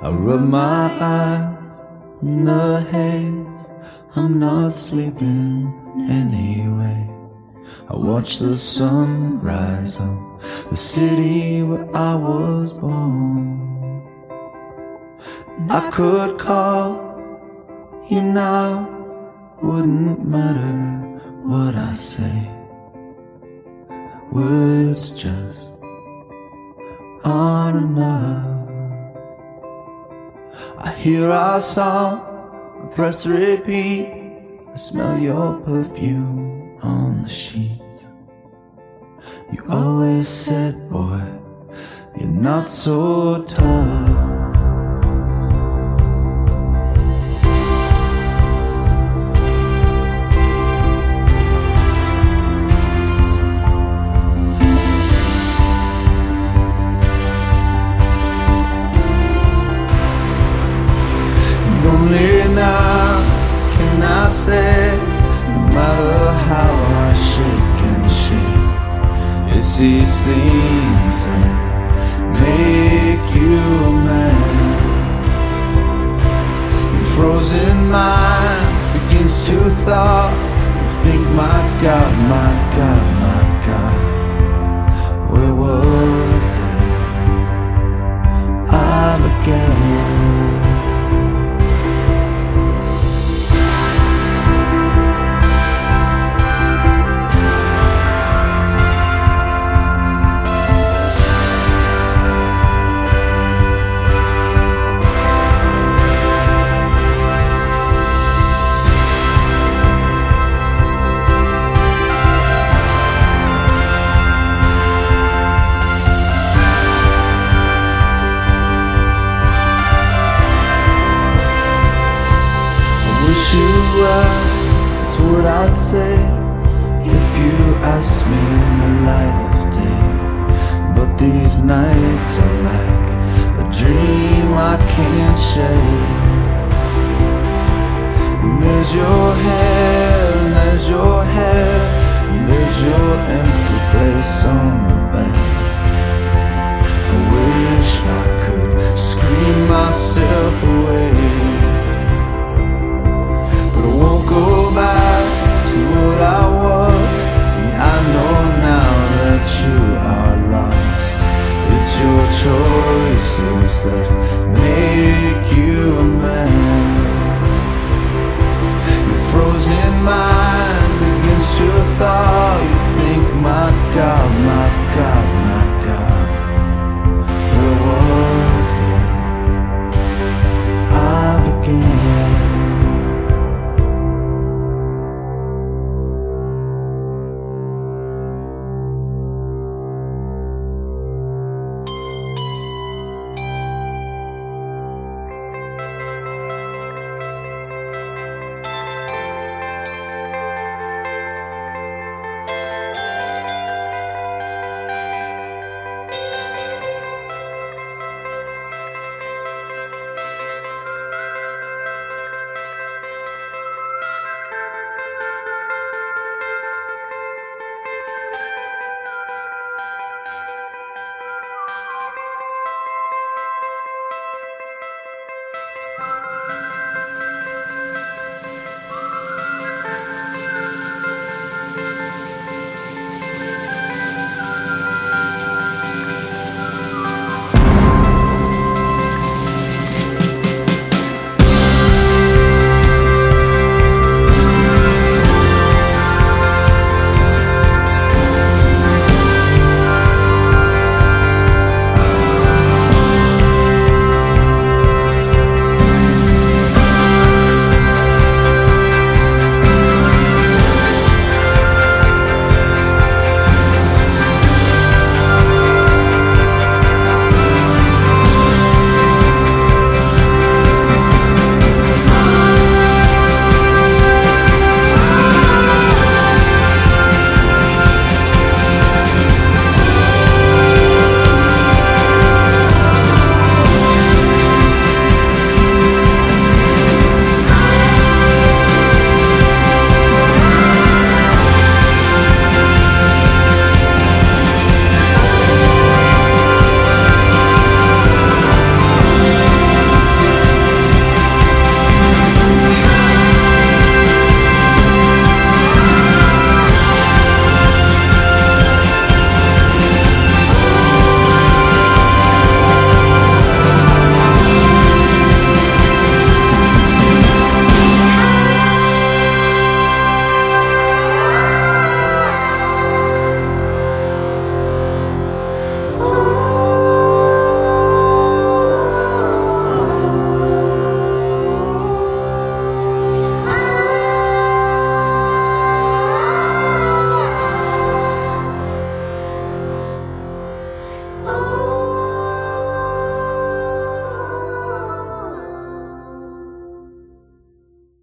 I rub my eyes in the haze. I'm not sleeping anyway. I watch the sun rise up the city where I was born. I could call you now, wouldn't matter what I say. Words just aren't enough. I hear our song, I press repeat. I smell your perfume on the sheets. You always said, boy, you're not so tough.